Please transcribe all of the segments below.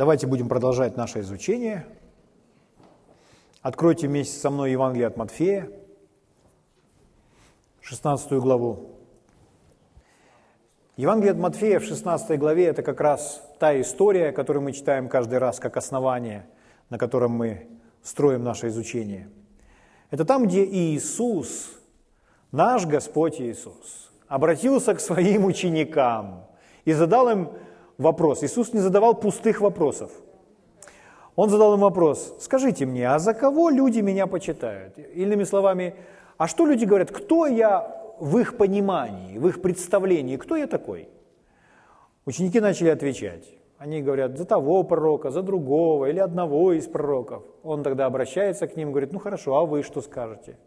Давайте будем продолжать наше изучение. Откройте вместе со мной Евангелие от Матфея, 16 главу. Евангелие от Матфея в 16 главе – это как раз та история, которую мы читаем каждый раз как основание, на котором мы строим наше изучение. Это там, где Иисус, наш Господь Иисус, обратился к своим ученикам и задал им вопрос. Иисус не задавал пустых вопросов. Он задал им вопрос, скажите мне, а за кого люди меня почитают? Иными словами, а что люди говорят, кто я в их понимании, в их представлении, кто я такой? Ученики начали отвечать. Они говорят, за того пророка, за другого или одного из пророков. Он тогда обращается к ним говорит, ну хорошо, а вы что скажете?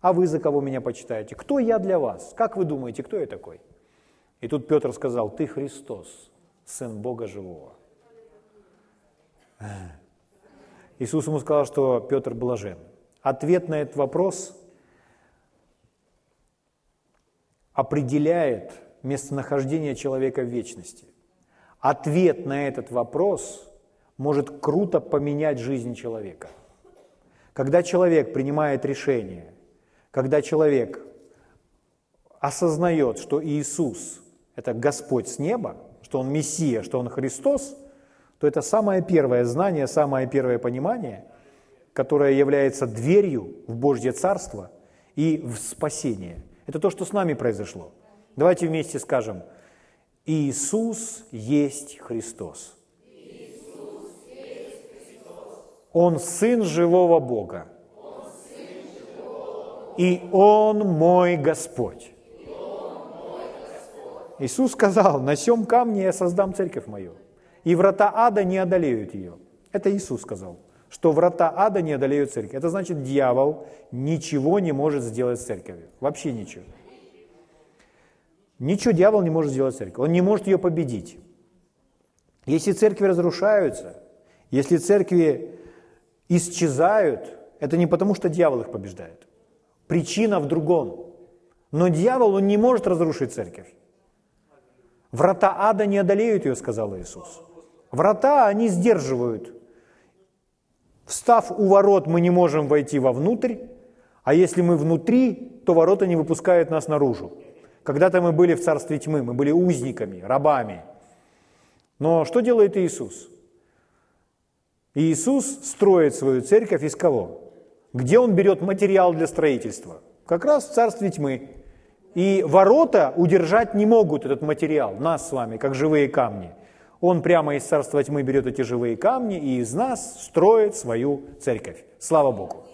А вы за кого меня почитаете? Кто я для вас? Как вы думаете, кто я такой? И тут Петр сказал, ты Христос, Сын Бога Живого. Иисус ему сказал, что Петр блажен. Ответ на этот вопрос определяет местонахождение человека в вечности. Ответ на этот вопрос может круто поменять жизнь человека. Когда человек принимает решение, когда человек осознает, что Иисус – это Господь с неба – что Он Мессия, что Он Христос, то это самое первое знание, самое первое понимание, которое является дверью в Божье Царство и в спасение. Это то, что с нами произошло. Давайте вместе скажем, Иисус есть Христос. Он Сын живого Бога. И Он мой Господь. Иисус сказал, на сем камне я создам церковь мою, и врата ада не одолеют ее. Это Иисус сказал, что врата ада не одолеют церковь. Это значит, дьявол ничего не может сделать с церковью. Вообще ничего. Ничего дьявол не может сделать с церковью. Он не может ее победить. Если церкви разрушаются, если церкви исчезают, это не потому, что дьявол их побеждает. Причина в другом. Но дьявол, он не может разрушить церковь. Врата ада не одолеют ее, сказал Иисус. Врата, они сдерживают. Встав у ворот, мы не можем войти вовнутрь, а если мы внутри, то ворота не выпускают нас наружу. Когда-то мы были в царстве тьмы, мы были узниками, рабами. Но что делает Иисус? Иисус строит свою церковь из кого? Где он берет материал для строительства? Как раз в царстве тьмы. И ворота удержать не могут этот материал, нас с вами, как живые камни. Он прямо из царства тьмы берет эти живые камни и из нас строит свою церковь. Слава Богу.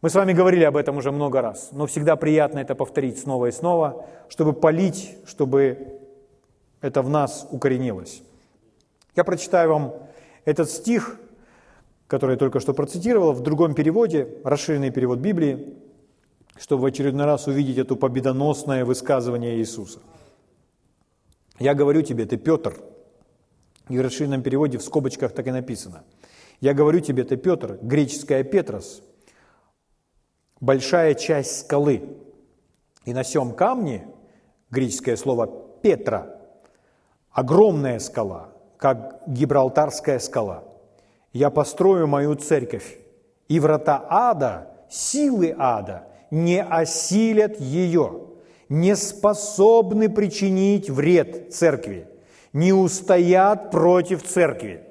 Мы с вами говорили об этом уже много раз, но всегда приятно это повторить снова и снова, чтобы полить, чтобы это в нас укоренилось. Я прочитаю вам этот стих, который я только что процитировал, в другом переводе, расширенный перевод Библии, чтобы в очередной раз увидеть это победоносное высказывание Иисуса. Я говорю тебе, ты Петр, и в расширенном переводе в скобочках так и написано. Я говорю тебе, ты Петр, греческая Петрос, большая часть скалы. И на сем камне, греческое слово Петра, огромная скала, как Гибралтарская скала. Я построю мою церковь, и врата ада, силы ада не осилят ее, не способны причинить вред церкви, не устоят против церкви.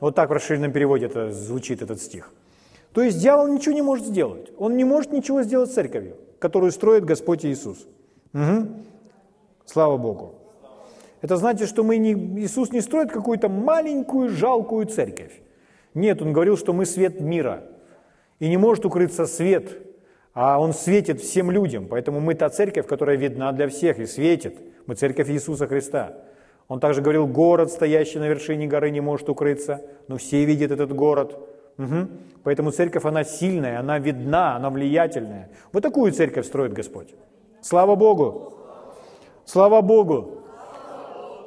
Вот так в расширенном переводе это звучит этот стих. То есть дьявол ничего не может сделать. Он не может ничего сделать с церковью, которую строит Господь Иисус. Угу. Слава Богу. Это значит, что мы не, Иисус не строит какую-то маленькую, жалкую церковь. Нет, Он говорил, что мы свет мира. И не может укрыться свет а Он светит всем людям. Поэтому мы та церковь, которая видна для всех и светит. Мы церковь Иисуса Христа. Он также говорил, город, стоящий на вершине горы, не может укрыться, но все видят этот город. Угу. Поэтому церковь, она сильная, она видна, она влиятельная. Вот такую церковь строит Господь. Слава Богу! Слава Богу!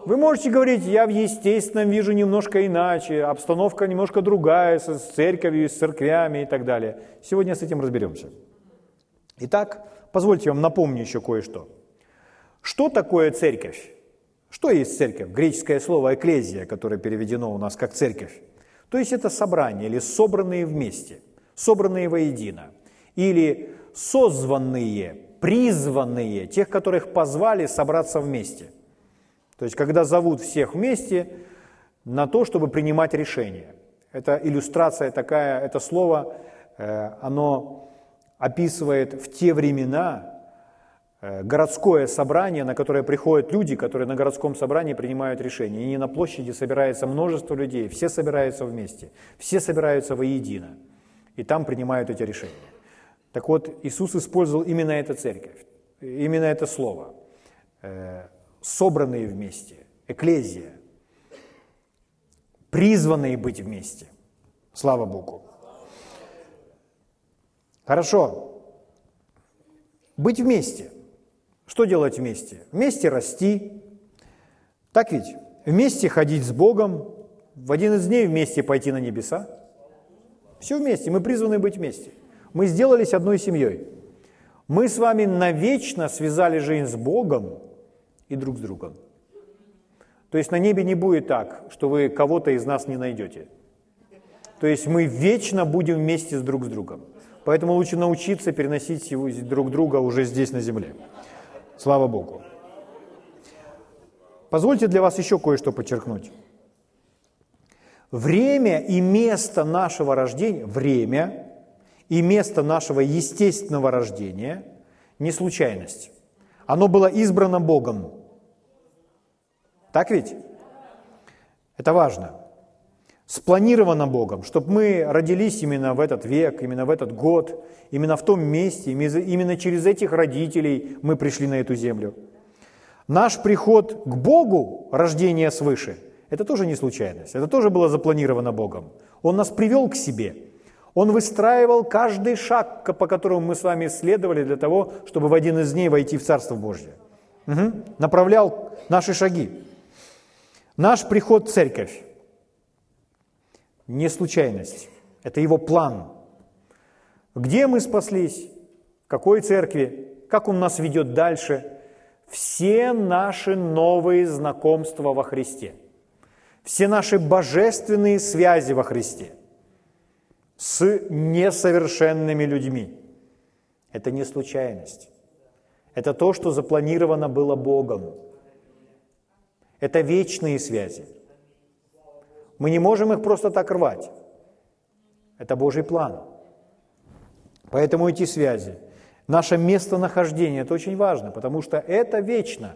Вы можете говорить, я в естественном вижу немножко иначе, обстановка немножко другая, с церковью, с церквями и так далее. Сегодня с этим разберемся. Итак, позвольте вам напомню еще кое-что. Что такое церковь? Что есть церковь? Греческое слово «экклезия», которое переведено у нас как «церковь». То есть это собрание или собранные вместе, собранные воедино. Или созванные, призванные, тех, которых позвали собраться вместе. То есть когда зовут всех вместе на то, чтобы принимать решения. Это иллюстрация такая, это слово, э, оно описывает в те времена э, городское собрание, на которое приходят люди, которые на городском собрании принимают решения. И не на площади собирается множество людей, все собираются вместе, все собираются воедино, и там принимают эти решения. Так вот, Иисус использовал именно эту церковь, именно это слово, э, собранные вместе, экклезия, призванные быть вместе. Слава Богу. Хорошо. Быть вместе. Что делать вместе? Вместе расти. Так ведь? Вместе ходить с Богом. В один из дней вместе пойти на небеса. Все вместе. Мы призваны быть вместе. Мы сделались одной семьей. Мы с вами навечно связали жизнь с Богом и друг с другом. То есть на небе не будет так, что вы кого-то из нас не найдете. То есть мы вечно будем вместе с друг с другом. Поэтому лучше научиться переносить друг друга уже здесь на земле. Слава Богу. Позвольте для вас еще кое-что подчеркнуть. Время и место нашего рождения, время и место нашего естественного рождения не случайность. Оно было избрано Богом. Так ведь? Это важно. Спланировано Богом, чтобы мы родились именно в этот век, именно в этот год, именно в том месте, именно через этих родителей мы пришли на эту землю. Наш приход к Богу, рождение свыше, это тоже не случайность, это тоже было запланировано Богом. Он нас привел к себе – он выстраивал каждый шаг, по которому мы с вами следовали для того, чтобы в один из дней войти в Царство Божье. Угу. Направлял наши шаги. Наш приход в церковь не случайность, это его план. Где мы спаслись, в какой церкви, как он нас ведет дальше. Все наши новые знакомства во Христе, все наши божественные связи во Христе – с несовершенными людьми. Это не случайность. Это то, что запланировано было Богом. Это вечные связи. Мы не можем их просто так рвать. Это Божий план. Поэтому эти связи, наше местонахождение, это очень важно, потому что это вечно.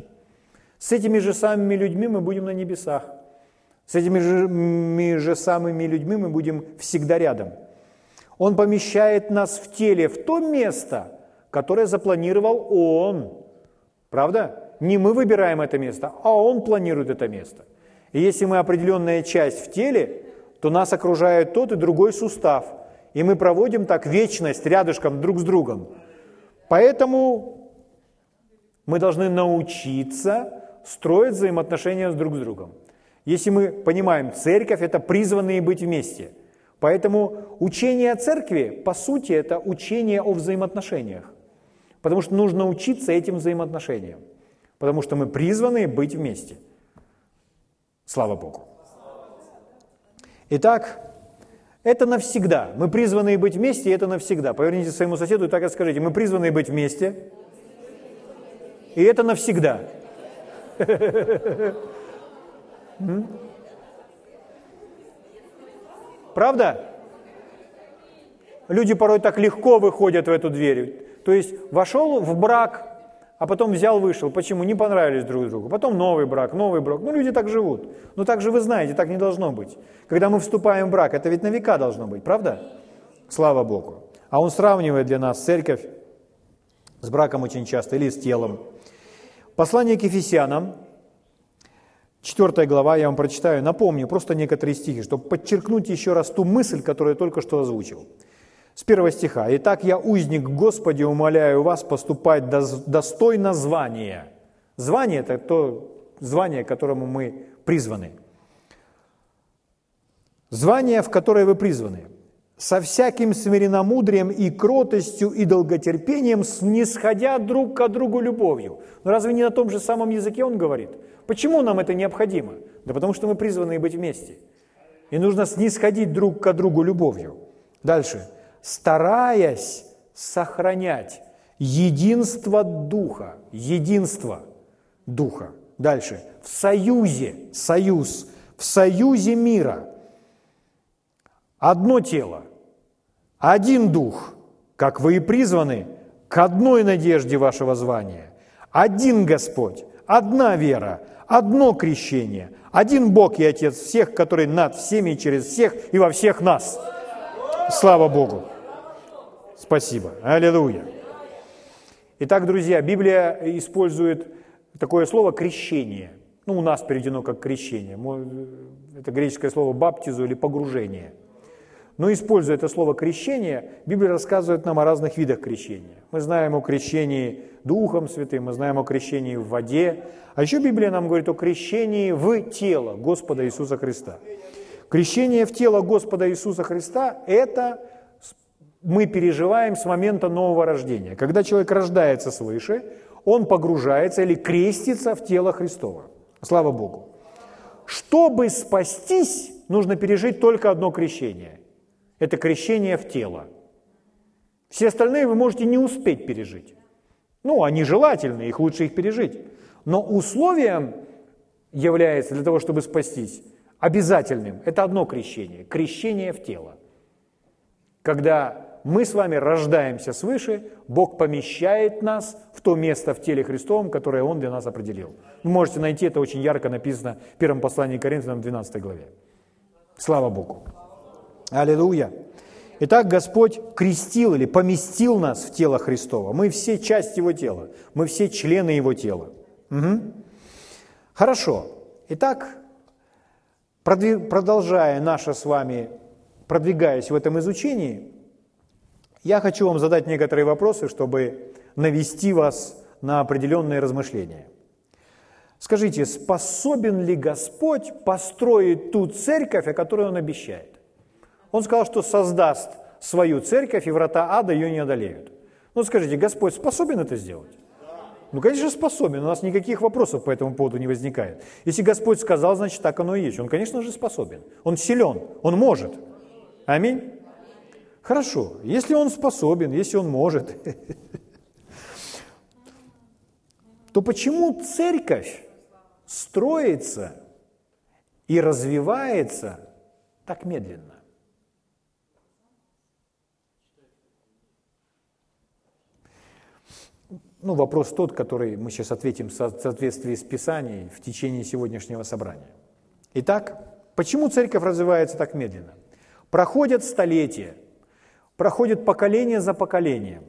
С этими же самыми людьми мы будем на небесах. С этими же, же самыми людьми мы будем всегда рядом – он помещает нас в теле в то место, которое запланировал Он. Правда? Не мы выбираем это место, а Он планирует это место. И если мы определенная часть в теле, то нас окружает тот и другой сустав. И мы проводим так вечность рядышком друг с другом. Поэтому мы должны научиться строить взаимоотношения с друг с другом. Если мы понимаем, церковь – это призванные быть вместе – Поэтому учение о церкви, по сути, это учение о взаимоотношениях. Потому что нужно учиться этим взаимоотношениям. Потому что мы призваны быть вместе. Слава Богу. Итак, это навсегда. Мы призваны быть вместе, и это навсегда. Поверните своему соседу и так и скажите, мы призваны быть вместе, и это навсегда. Правда? Люди порой так легко выходят в эту дверь. То есть вошел в брак, а потом взял, вышел. Почему? Не понравились друг другу. Потом новый брак, новый брак. Ну, люди так живут. Ну, так же вы знаете, так не должно быть. Когда мы вступаем в брак, это ведь на века должно быть, правда? Слава Богу. А он сравнивает для нас церковь с браком очень часто или с телом. Послание к Ефесянам, Четвертая глава, я вам прочитаю, напомню просто некоторые стихи, чтобы подчеркнуть еще раз ту мысль, которую я только что озвучил. С первого стиха. «Итак, я, узник Господи, умоляю вас поступать достойно звания». Звание – это то звание, к которому мы призваны. Звание, в которое вы призваны. «Со всяким смиренномудрием и кротостью и долготерпением, снисходя друг к другу любовью». Но разве не на том же самом языке он говорит – Почему нам это необходимо? Да потому что мы призваны быть вместе. И нужно снисходить друг к другу любовью. Дальше. Стараясь сохранять единство Духа. Единство Духа. Дальше. В союзе, союз, в союзе мира. Одно тело, один Дух, как вы и призваны к одной надежде вашего звания. Один Господь, одна вера, одно крещение, один Бог и Отец всех, который над всеми и через всех и во всех нас. Слава Богу! Спасибо. Аллилуйя. Итак, друзья, Библия использует такое слово «крещение». Ну, у нас переведено как «крещение». Это греческое слово «баптизу» или «погружение». Но используя это слово «крещение», Библия рассказывает нам о разных видах крещения. Мы знаем о крещении Духом Святым, мы знаем о крещении в воде, а еще Библия нам говорит о крещении в тело Господа Иисуса Христа. Крещение в тело Господа Иисуса Христа – это мы переживаем с момента нового рождения. Когда человек рождается свыше, он погружается или крестится в тело Христова. Слава Богу. Чтобы спастись, нужно пережить только одно крещение. Это крещение в тело. Все остальные вы можете не успеть пережить. Ну, они желательны, их лучше их пережить. Но условием является для того, чтобы спастись, обязательным, это одно крещение, крещение в тело. Когда мы с вами рождаемся свыше, Бог помещает нас в то место в теле Христовом, которое Он для нас определил. Вы можете найти, это очень ярко написано в первом послании к Коринфянам 12 главе. Слава Богу. Аллилуйя. Итак, Господь крестил или поместил нас в тело Христова. Мы все часть Его тела, мы все члены Его тела. Угу. Хорошо. Итак, продолжая наше с вами, продвигаясь в этом изучении, я хочу вам задать некоторые вопросы, чтобы навести вас на определенные размышления. Скажите, способен ли Господь построить ту церковь, о которой Он обещает? Он сказал, что создаст свою церковь, и врата ада ее не одолеют. Ну скажите, Господь способен это сделать? Ну, конечно, способен, у нас никаких вопросов по этому поводу не возникает. Если Господь сказал, значит, так оно и есть. Он, конечно же, способен. Он силен, он может. Аминь. Хорошо, если он способен, если он может, то почему церковь строится и развивается так медленно? Ну, вопрос тот, который мы сейчас ответим в соответствии с Писанием в течение сегодняшнего собрания. Итак, почему церковь развивается так медленно? Проходят столетия, проходит поколение за поколением.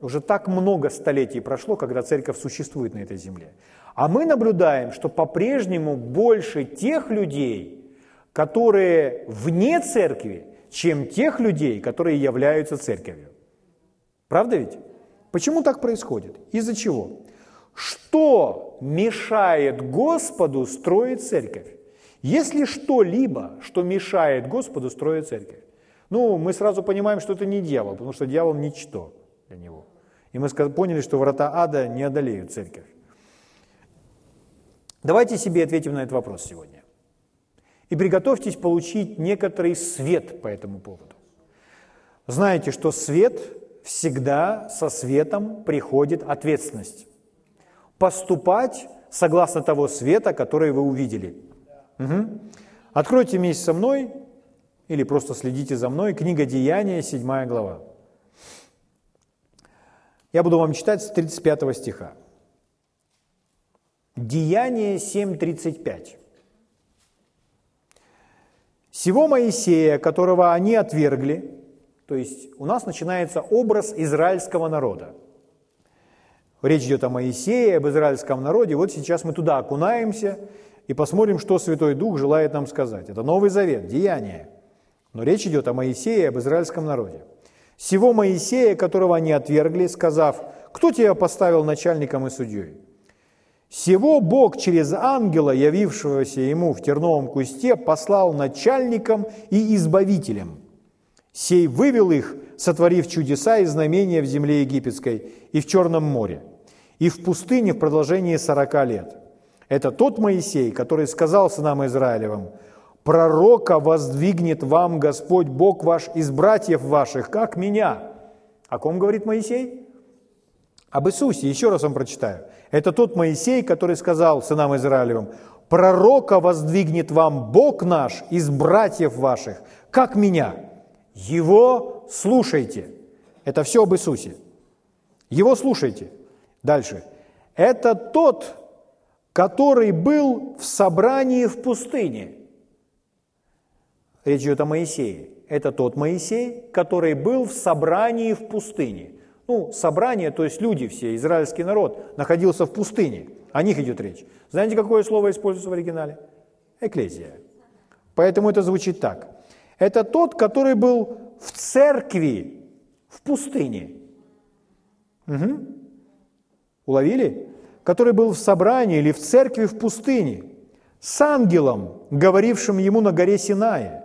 Уже так много столетий прошло, когда церковь существует на этой земле. А мы наблюдаем, что по-прежнему больше тех людей, которые вне церкви, чем тех людей, которые являются церковью. Правда ведь? Почему так происходит? Из-за чего? Что мешает Господу строить церковь? Если что-либо, что мешает Господу строить церковь, ну, мы сразу понимаем, что это не дьявол, потому что дьявол ничто для него. И мы поняли, что врата ада не одолеют церковь. Давайте себе ответим на этот вопрос сегодня. И приготовьтесь получить некоторый свет по этому поводу. Знаете, что свет всегда со светом приходит ответственность. Поступать согласно того света, который вы увидели. Угу. Откройте вместе со мной или просто следите за мной, книга Деяния, 7 глава. Я буду вам читать с 35 стиха. Деяние 7.35. «Сего Моисея, которого они отвергли, то есть у нас начинается образ израильского народа. Речь идет о Моисее, об израильском народе. Вот сейчас мы туда окунаемся и посмотрим, что Святой Дух желает нам сказать. Это Новый Завет, Деяние. Но речь идет о Моисее, об израильском народе. Сего Моисея, которого они отвергли, сказав, «Кто тебя поставил начальником и судьей?» Сего Бог через ангела, явившегося ему в терновом кусте, послал начальником и избавителем. Сей вывел их, сотворив чудеса и знамения в земле египетской и в Черном море, и в пустыне в продолжении сорока лет. Это тот Моисей, который сказал сынам Израилевым, «Пророка воздвигнет вам Господь Бог ваш из братьев ваших, как меня». О ком говорит Моисей? Об Иисусе. Еще раз вам прочитаю. Это тот Моисей, который сказал сынам Израилевым, «Пророка воздвигнет вам Бог наш из братьев ваших, как меня. Его слушайте». Это все об Иисусе. Его слушайте. Дальше. Это тот, который был в собрании в пустыне. Речь идет о Моисее. Это тот Моисей, который был в собрании в пустыне. Ну, собрание, то есть люди все, израильский народ, находился в пустыне. О них идет речь. Знаете, какое слово используется в оригинале? Экклезия. Поэтому это звучит так. Это тот, который был в церкви в пустыне. Угу. Уловили? который был в собрании или в церкви в пустыне, с ангелом, говорившим ему на горе Синае,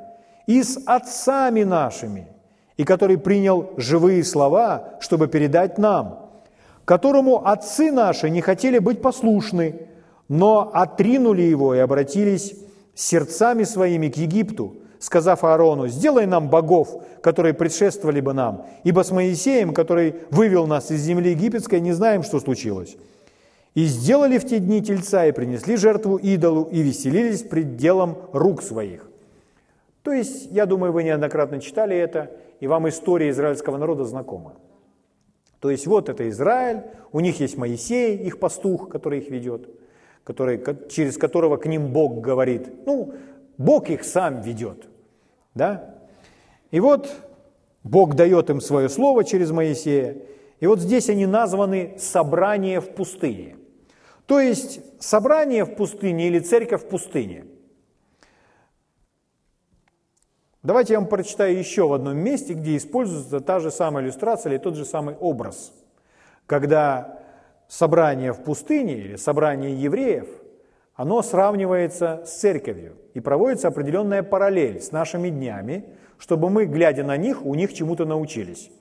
и с отцами нашими, и который принял живые слова, чтобы передать нам, которому отцы наши не хотели быть послушны, но отринули его и обратились сердцами своими к Египту, сказав Аарону, «Сделай нам богов, которые предшествовали бы нам, ибо с Моисеем, который вывел нас из земли египетской, не знаем, что случилось». И сделали в те дни тельца, и принесли жертву идолу, и веселились пред делом рук своих. То есть, я думаю, вы неоднократно читали это, и вам история израильского народа знакома. То есть, вот это Израиль, у них есть Моисей, их пастух, который их ведет, который, через которого к ним Бог говорит. Ну, Бог их сам ведет. Да? И вот Бог дает им свое слово через Моисея, и вот здесь они названы «собрание в пустыне». То есть собрание в пустыне или церковь в пустыне. Давайте я вам прочитаю еще в одном месте, где используется та же самая иллюстрация или тот же самый образ. Когда собрание в пустыне или собрание евреев, оно сравнивается с церковью и проводится определенная параллель с нашими днями, чтобы мы, глядя на них, у них чему-то научились.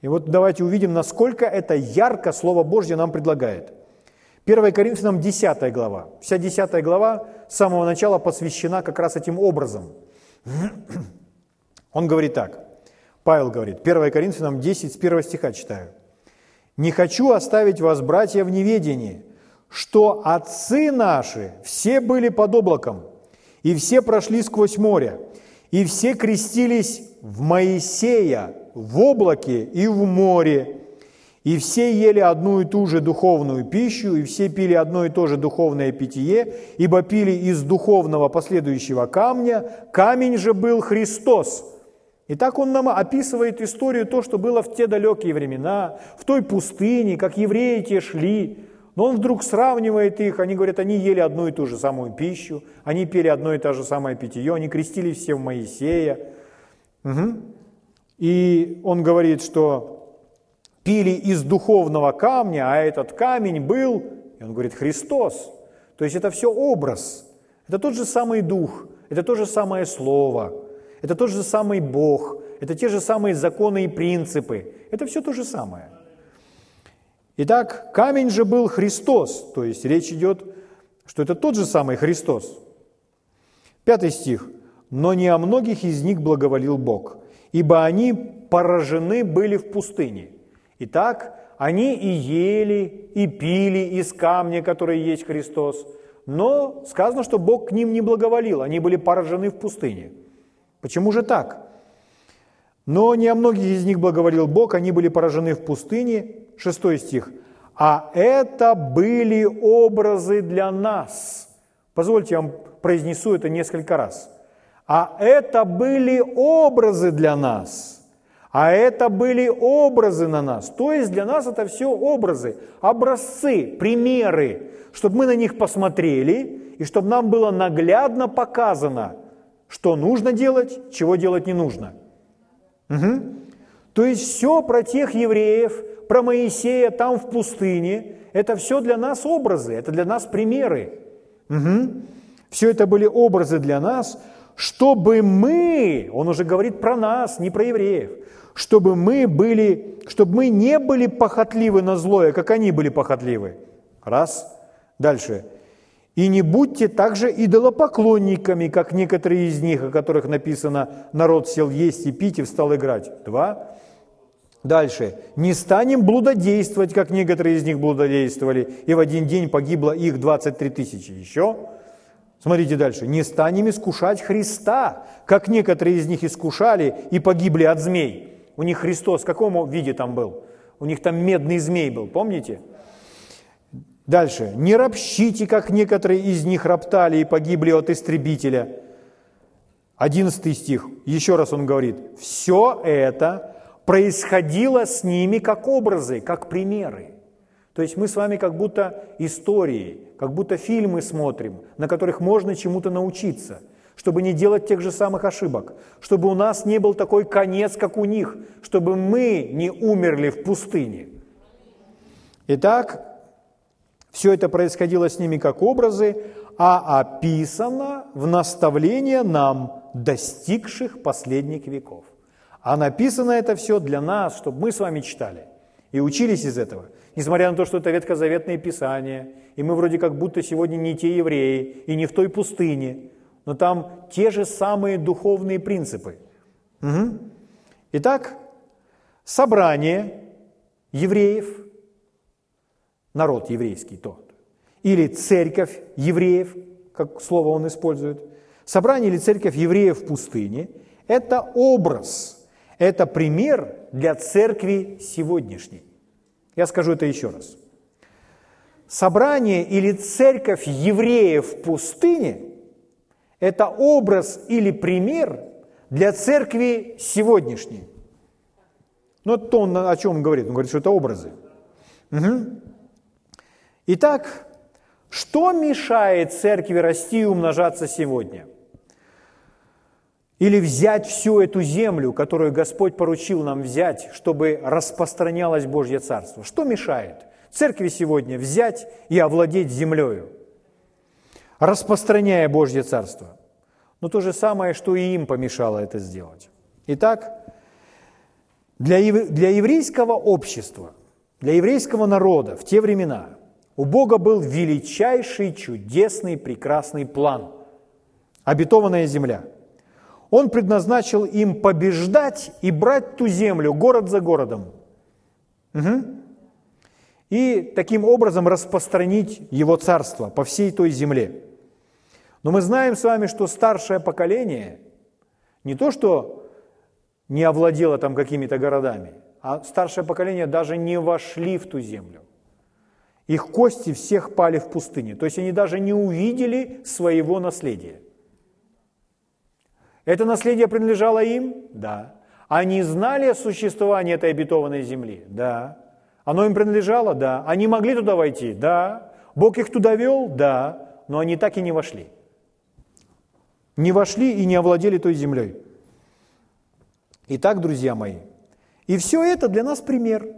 И вот давайте увидим, насколько это ярко Слово Божье нам предлагает – 1 Коринфянам 10 глава. Вся 10 глава с самого начала посвящена как раз этим образом. Он говорит так, Павел говорит, 1 Коринфянам 10, с 1 стиха читаю. «Не хочу оставить вас, братья, в неведении, что отцы наши все были под облаком, и все прошли сквозь море, и все крестились в Моисея, в облаке и в море, и все ели одну и ту же духовную пищу, и все пили одно и то же духовное питье, ибо пили из духовного последующего камня, камень же был Христос. И так он нам описывает историю, то, что было в те далекие времена, в той пустыне, как евреи те шли. Но он вдруг сравнивает их, они говорят, они ели одну и ту же самую пищу, они пили одно и то же самое питье, они крестились все в Моисея. Угу. И он говорит, что пили из духовного камня, а этот камень был, и он говорит, Христос. То есть это все образ, это тот же самый дух, это то же самое слово, это тот же самый Бог, это те же самые законы и принципы, это все то же самое. Итак, камень же был Христос, то есть речь идет, что это тот же самый Христос. Пятый стих. «Но не о многих из них благоволил Бог, ибо они поражены были в пустыне». Итак, они и ели, и пили из камня, который есть Христос, но сказано, что Бог к ним не благоволил, они были поражены в пустыне. Почему же так? Но не о многих из них благоволил Бог, они были поражены в пустыне. Шестой стих. А это были образы для нас. Позвольте, я вам произнесу это несколько раз. А это были образы для нас – а это были образы на нас. То есть для нас это все образы, образцы, примеры, чтобы мы на них посмотрели и чтобы нам было наглядно показано, что нужно делать, чего делать не нужно. Угу. То есть все про тех евреев, про Моисея там в пустыне, это все для нас образы, это для нас примеры. Угу. Все это были образы для нас, чтобы мы, он уже говорит про нас, не про евреев, чтобы мы, были, чтобы мы не были похотливы на злое, как они были похотливы. Раз. Дальше. И не будьте также идолопоклонниками, как некоторые из них, о которых написано, народ сел есть и пить и встал играть. Два. Дальше. Не станем блудодействовать, как некоторые из них блудодействовали, и в один день погибло их 23 тысячи. Еще. Смотрите дальше. Не станем искушать Христа, как некоторые из них искушали и погибли от змей. У них Христос в каком виде там был? У них там медный змей был, помните? Дальше. «Не ропщите, как некоторые из них роптали и погибли от истребителя». Одиннадцатый стих. Еще раз он говорит. «Все это происходило с ними как образы, как примеры». То есть мы с вами как будто истории, как будто фильмы смотрим, на которых можно чему-то научиться, чтобы не делать тех же самых ошибок, чтобы у нас не был такой конец, как у них, чтобы мы не умерли в пустыне. Итак, все это происходило с ними как образы, а описано в наставление нам, достигших последних веков. А написано это все для нас, чтобы мы с вами читали и учились из этого. Несмотря на то, что это ветхозаветное писание, и мы вроде как будто сегодня не те евреи и не в той пустыне, но там те же самые духовные принципы. Угу. Итак, собрание евреев – народ еврейский тот, или церковь евреев, как слово он использует, собрание или церковь евреев в пустыне – это образ, это пример для церкви сегодняшней. Я скажу это еще раз. Собрание или церковь евреев в пустыне – это образ или пример для церкви сегодняшней. Ну, то, он о чем он говорит. Он говорит, что это образы. Угу. Итак, что мешает церкви расти и умножаться сегодня? Или взять всю эту землю, которую Господь поручил нам взять, чтобы распространялось Божье Царство? Что мешает церкви сегодня взять и овладеть землею, распространяя Божье Царство? Но то же самое, что и им помешало это сделать. Итак, для, для еврейского общества, для еврейского народа в те времена – у Бога был величайший, чудесный, прекрасный план. Обетованная земля. Он предназначил им побеждать и брать ту землю, город за городом. Угу. И таким образом распространить его царство по всей той земле. Но мы знаем с вами, что старшее поколение не то, что не овладело там какими-то городами, а старшее поколение даже не вошли в ту землю. Их кости всех пали в пустыне. То есть они даже не увидели своего наследия. Это наследие принадлежало им? Да. Они знали о существовании этой обетованной земли? Да. Оно им принадлежало? Да. Они могли туда войти? Да. Бог их туда вел? Да. Но они так и не вошли. Не вошли и не овладели той землей. Итак, друзья мои, и все это для нас пример.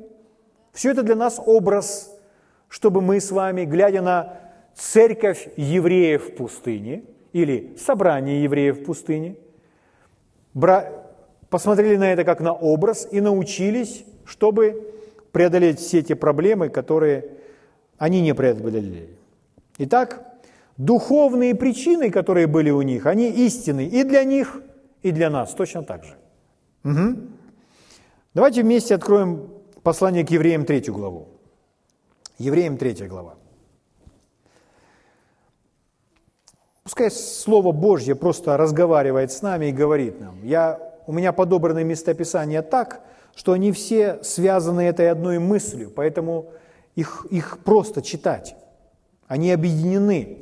Все это для нас образ чтобы мы с вами, глядя на церковь евреев в пустыне или собрание евреев в пустыне, посмотрели на это как на образ и научились, чтобы преодолеть все те проблемы, которые они не преодолели. Итак, духовные причины, которые были у них, они истинны и для них, и для нас точно так же. Угу. Давайте вместе откроем послание к евреям третью главу. Евреям 3 глава. Пускай Слово Божье просто разговаривает с нами и говорит нам. Я, у меня подобраны местописания так, что они все связаны этой одной мыслью, поэтому их, их просто читать. Они объединены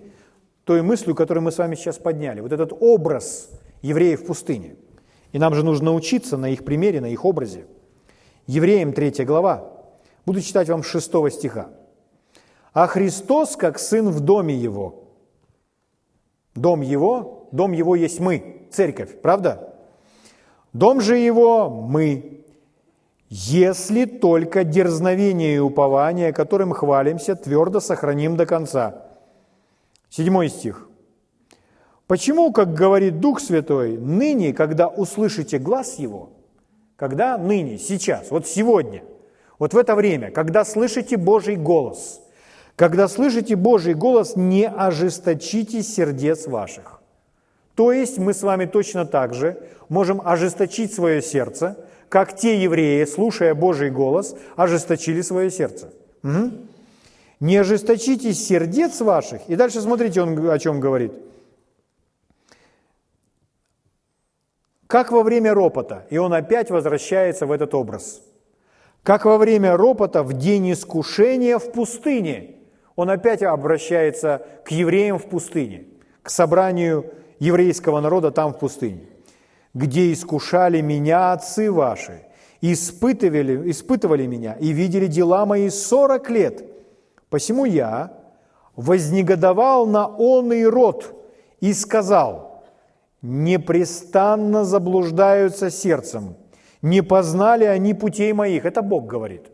той мыслью, которую мы с вами сейчас подняли. Вот этот образ евреев в пустыне. И нам же нужно учиться на их примере, на их образе. Евреям 3 глава. Буду читать вам 6 стиха а Христос как Сын в доме Его. Дом Его, дом Его есть мы, церковь, правда? Дом же Его мы, если только дерзновение и упование, которым хвалимся, твердо сохраним до конца. Седьмой стих. Почему, как говорит Дух Святой, ныне, когда услышите глаз Его, когда ныне, сейчас, вот сегодня, вот в это время, когда слышите Божий голос – Когда слышите Божий голос, не ожесточите сердец ваших. То есть мы с вами точно так же можем ожесточить свое сердце, как те евреи, слушая Божий голос, ожесточили свое сердце. Угу. Не ожесточите сердец ваших. И дальше смотрите, он о чем говорит. Как во время ропота. И он опять возвращается в этот образ. Как во время ропота в день искушения в пустыне. Он опять обращается к евреям в пустыне, к собранию еврейского народа там в пустыне, где искушали меня отцы ваши, испытывали, испытывали меня и видели дела мои сорок лет. Посему я вознегодовал на он и род и сказал, непрестанно заблуждаются сердцем, не познали они путей моих. Это Бог говорит.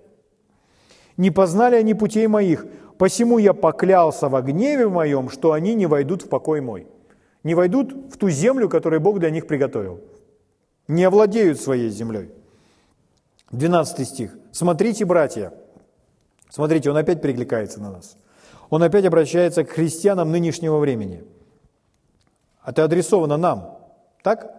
Не познали они путей моих, посему я поклялся во гневе моем, что они не войдут в покой мой не войдут в ту землю, которую Бог для них приготовил. Не овладеют своей землей. 12 стих. «Смотрите, братья». Смотрите, он опять прикликается на нас. Он опять обращается к христианам нынешнего времени. Это адресовано нам. Так?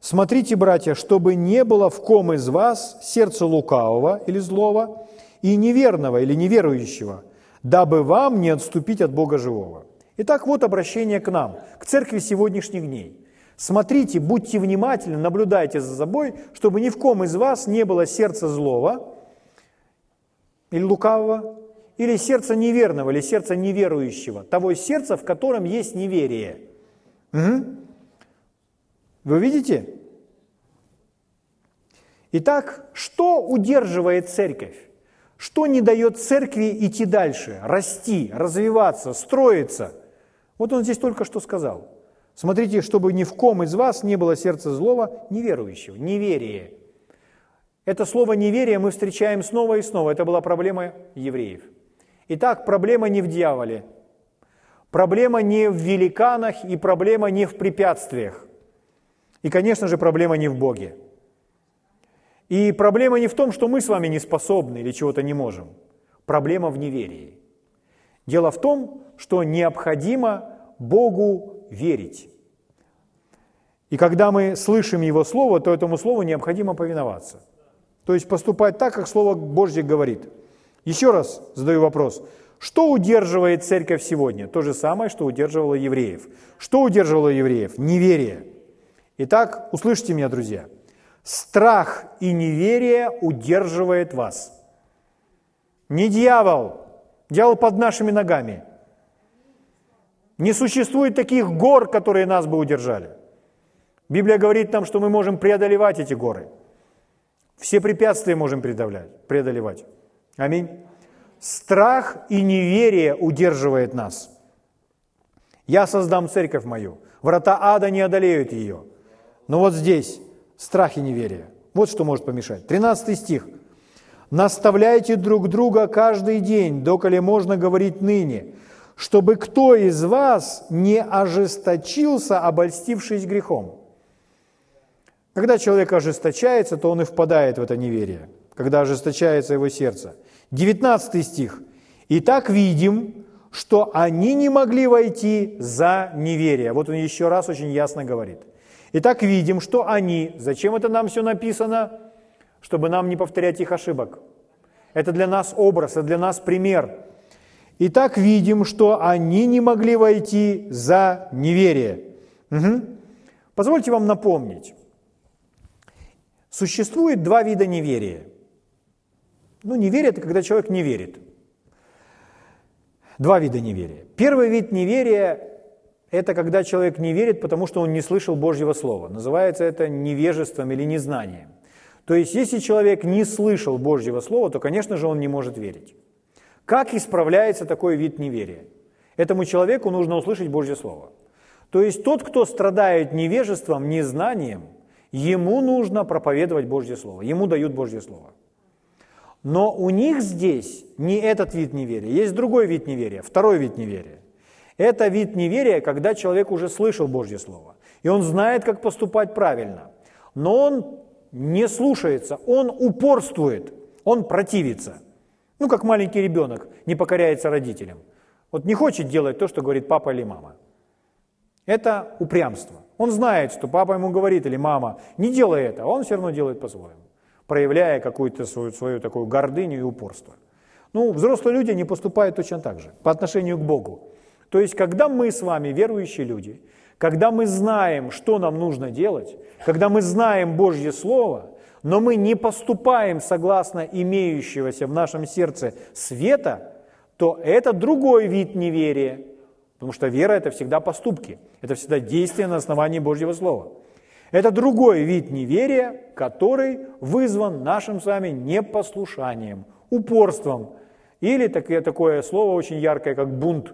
«Смотрите, братья, чтобы не было в ком из вас сердца лукавого или злого и неверного или неверующего, дабы вам не отступить от Бога живого». Итак, вот обращение к нам, к церкви сегодняшних дней. Смотрите, будьте внимательны, наблюдайте за собой, чтобы ни в ком из вас не было сердца злого или лукавого, или сердца неверного, или сердца неверующего, того сердца, в котором есть неверие. Угу. Вы видите? Итак, что удерживает церковь? Что не дает церкви идти дальше, расти, развиваться, строиться – вот он здесь только что сказал. Смотрите, чтобы ни в ком из вас не было сердца злого, неверующего, неверие. Это слово «неверие» мы встречаем снова и снова. Это была проблема евреев. Итак, проблема не в дьяволе, проблема не в великанах и проблема не в препятствиях. И, конечно же, проблема не в Боге. И проблема не в том, что мы с вами не способны или чего-то не можем. Проблема в неверии. Дело в том, что необходимо Богу верить. И когда мы слышим Его Слово, то этому Слову необходимо повиноваться. То есть поступать так, как Слово Божье говорит. Еще раз задаю вопрос. Что удерживает церковь сегодня? То же самое, что удерживало евреев. Что удерживало евреев? Неверие. Итак, услышьте меня, друзья. Страх и неверие удерживает вас. Не дьявол. Дьявол под нашими ногами – не существует таких гор, которые нас бы удержали. Библия говорит нам, что мы можем преодолевать эти горы. Все препятствия можем преодолевать. Аминь. Страх и неверие удерживает нас. Я создам церковь мою. Врата ада не одолеют ее. Но вот здесь страх и неверие. Вот что может помешать. 13 стих. «Наставляйте друг друга каждый день, доколе можно говорить ныне, чтобы кто из вас не ожесточился, обольстившись грехом. Когда человек ожесточается, то он и впадает в это неверие, когда ожесточается его сердце. 19 стих. «Итак видим, что они не могли войти за неверие». Вот он еще раз очень ясно говорит. Итак видим, что они, зачем это нам все написано? Чтобы нам не повторять их ошибок. Это для нас образ, это для нас пример – Итак, видим, что они не могли войти за неверие. Угу. Позвольте вам напомнить. Существует два вида неверия. Ну, неверие – это когда человек не верит. Два вида неверия. Первый вид неверия – это когда человек не верит, потому что он не слышал Божьего Слова. Называется это невежеством или незнанием. То есть, если человек не слышал Божьего Слова, то, конечно же, он не может верить. Как исправляется такой вид неверия? Этому человеку нужно услышать Божье Слово. То есть тот, кто страдает невежеством, незнанием, ему нужно проповедовать Божье Слово, ему дают Божье Слово. Но у них здесь не этот вид неверия, есть другой вид неверия, второй вид неверия. Это вид неверия, когда человек уже слышал Божье Слово, и он знает, как поступать правильно, но он не слушается, он упорствует, он противится – Ну, как маленький ребенок не покоряется родителям. Вот не хочет делать то, что говорит папа или мама. Это упрямство. Он знает, что папа ему говорит или мама, не делай это, а он все равно делает по-своему, проявляя какую-то свою, свою такую гордыню и упорство. Ну, взрослые люди не поступают точно так же по отношению к Богу. То есть, когда мы с вами, верующие люди, когда мы знаем, что нам нужно делать, когда мы знаем Божье Слово, но мы не поступаем согласно имеющегося в нашем сердце света, то это другой вид неверия. Потому что вера – это всегда поступки, это всегда действие на основании Божьего Слова. Это другой вид неверия, который вызван нашим с вами непослушанием, упорством. Или такое, такое слово очень яркое, как бунт.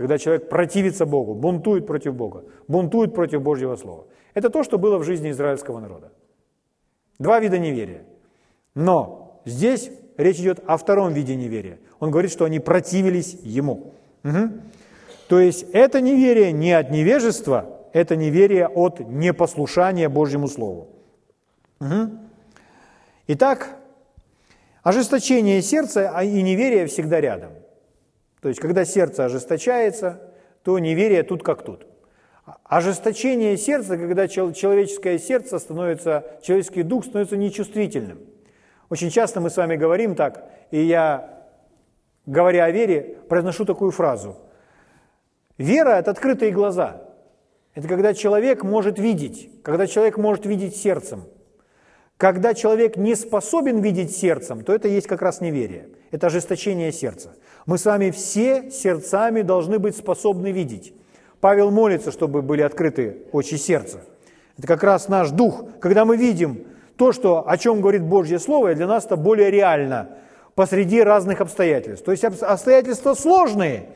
Когда человек противится Богу, бунтует против Бога, бунтует против Божьего Слова. Это то, что было в жизни израильского народа. Два вида неверия. Но здесь речь идет о втором виде неверия. Он говорит, что они противились ему. Угу. То есть это неверие не от невежества, это неверие от непослушания Божьему Слову. Угу. Итак, ожесточение сердца и неверие всегда рядом. То есть, когда сердце ожесточается, то неверие тут как тут. Ожесточение сердца, когда человеческое сердце становится, человеческий дух становится нечувствительным. Очень часто мы с вами говорим так, и я, говоря о вере, произношу такую фразу. Вера – это открытые глаза. Это когда человек может видеть, когда человек может видеть сердцем. Когда человек не способен видеть сердцем, то это есть как раз неверие. Это ожесточение сердца. Мы с вами все сердцами должны быть способны видеть. Павел молится, чтобы были открыты очи сердца. Это как раз наш дух. Когда мы видим то, что, о чем говорит Божье Слово, для нас это более реально посреди разных обстоятельств. То есть обстоятельства сложные,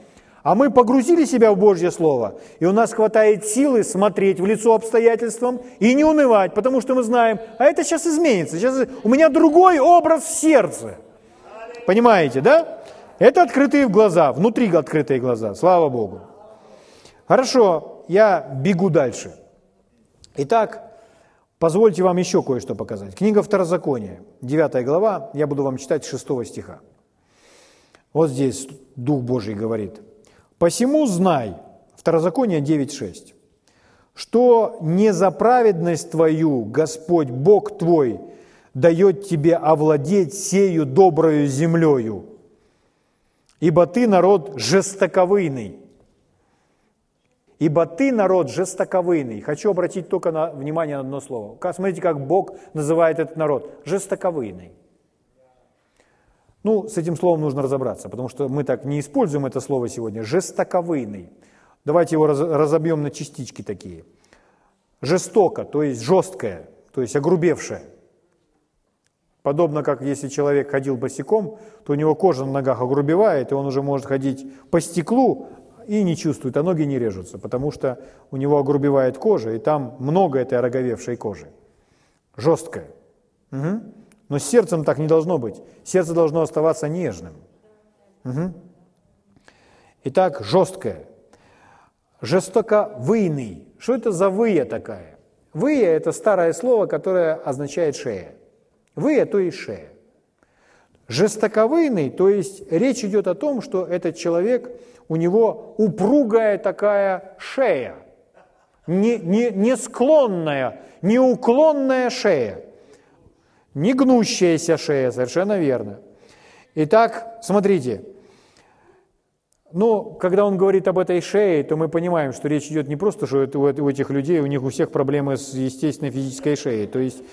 а мы погрузили себя в Божье Слово, и у нас хватает силы смотреть в лицо обстоятельствам и не унывать, потому что мы знаем, а это сейчас изменится, сейчас у меня другой образ в сердце. Понимаете, да? Это открытые глаза, внутри открытые глаза, слава Богу. Хорошо, я бегу дальше. Итак, позвольте вам еще кое-что показать. Книга Второзакония, 9 глава, я буду вам читать 6 стиха. Вот здесь Дух Божий говорит. «Посему знай», Второзаконие 9.6, «что не за праведность твою Господь Бог твой дает тебе овладеть сею доброю землею, ибо ты народ жестоковыйный, Ибо ты народ жестоковыйный. Хочу обратить только на внимание на одно слово. Смотрите, как Бог называет этот народ. Жестоковыйный. Ну, с этим словом нужно разобраться, потому что мы так не используем это слово сегодня. Жестоковыйный. Давайте его разобьем на частички такие. Жестоко, то есть жесткое, то есть огрубевшее. Подобно как если человек ходил босиком, то у него кожа на ногах огрубевает, и он уже может ходить по стеклу, и не чувствует, а ноги не режутся, потому что у него огрубевает кожа, и там много этой ороговевшей кожи. Жесткая. Угу. Но сердцем так не должно быть. Сердце должно оставаться нежным. Угу. Итак, жесткое. Жестоковыйный. Что это за выя такая? Выя – это старое слово, которое означает шея. Выя, то есть шея. Жестоковыйный, то есть речь идет о том, что этот человек – у него упругая такая шея, не, не, не склонная, неуклонная шея, не гнущаяся шея, совершенно верно. Итак, смотрите, ну, когда он говорит об этой шее, то мы понимаем, что речь идет не просто, что это у этих людей, у них у всех проблемы с естественной физической шеей. То есть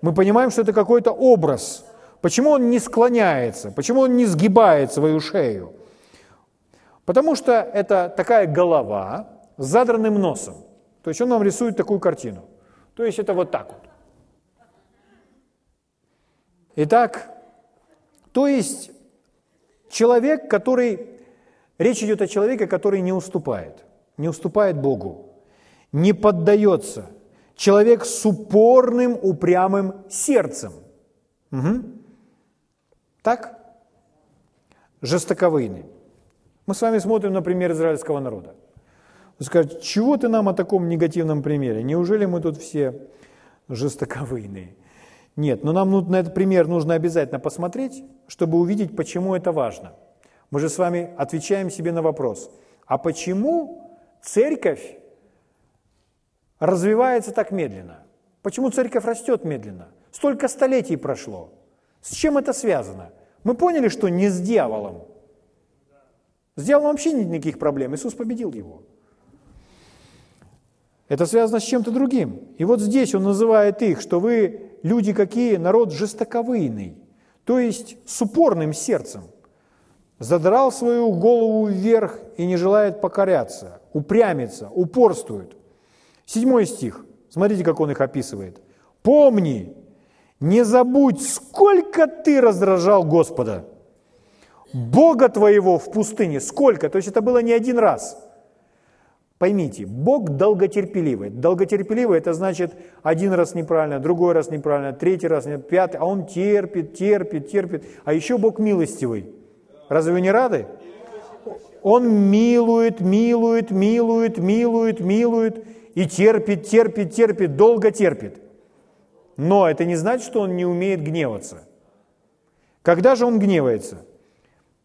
мы понимаем, что это какой-то образ. Почему он не склоняется? Почему он не сгибает свою шею? Потому что это такая голова с задранным носом. То есть он нам рисует такую картину. То есть это вот так вот. Итак, то есть человек, который, речь идет о человеке, который не уступает, не уступает Богу, не поддается. Человек с упорным, упрямым сердцем. Угу. Так? Жестоковыйный. Мы с вами смотрим на пример израильского народа. Вы скажете, чего ты нам о таком негативном примере? Неужели мы тут все жестоковыйные? Нет, но нам на этот пример нужно обязательно посмотреть, чтобы увидеть, почему это важно. Мы же с вами отвечаем себе на вопрос, а почему церковь развивается так медленно? Почему церковь растет медленно? Столько столетий прошло. С чем это связано? Мы поняли, что не с дьяволом. С дьяволом вообще нет никаких проблем. Иисус победил его. Это связано с чем-то другим. И вот здесь он называет их, что вы люди какие? Народ жестоковыйный, то есть с упорным сердцем. Задрал свою голову вверх и не желает покоряться, упрямится, упорствует. Седьмой стих. Смотрите, как он их описывает. «Помни, не забудь, сколько ты раздражал Господа, Бога твоего в пустыне, сколько, то есть это было не один раз – Поймите, Бог долготерпеливый. Долготерпеливый – это значит один раз неправильно, другой раз неправильно, третий раз, нет, пятый, а Он терпит, терпит, терпит. А еще Бог милостивый. Разве вы не рады? Он милует, милует, милует, милует, милует и терпит, терпит, терпит, долго терпит. Но это не значит, что он не умеет гневаться. Когда же он гневается?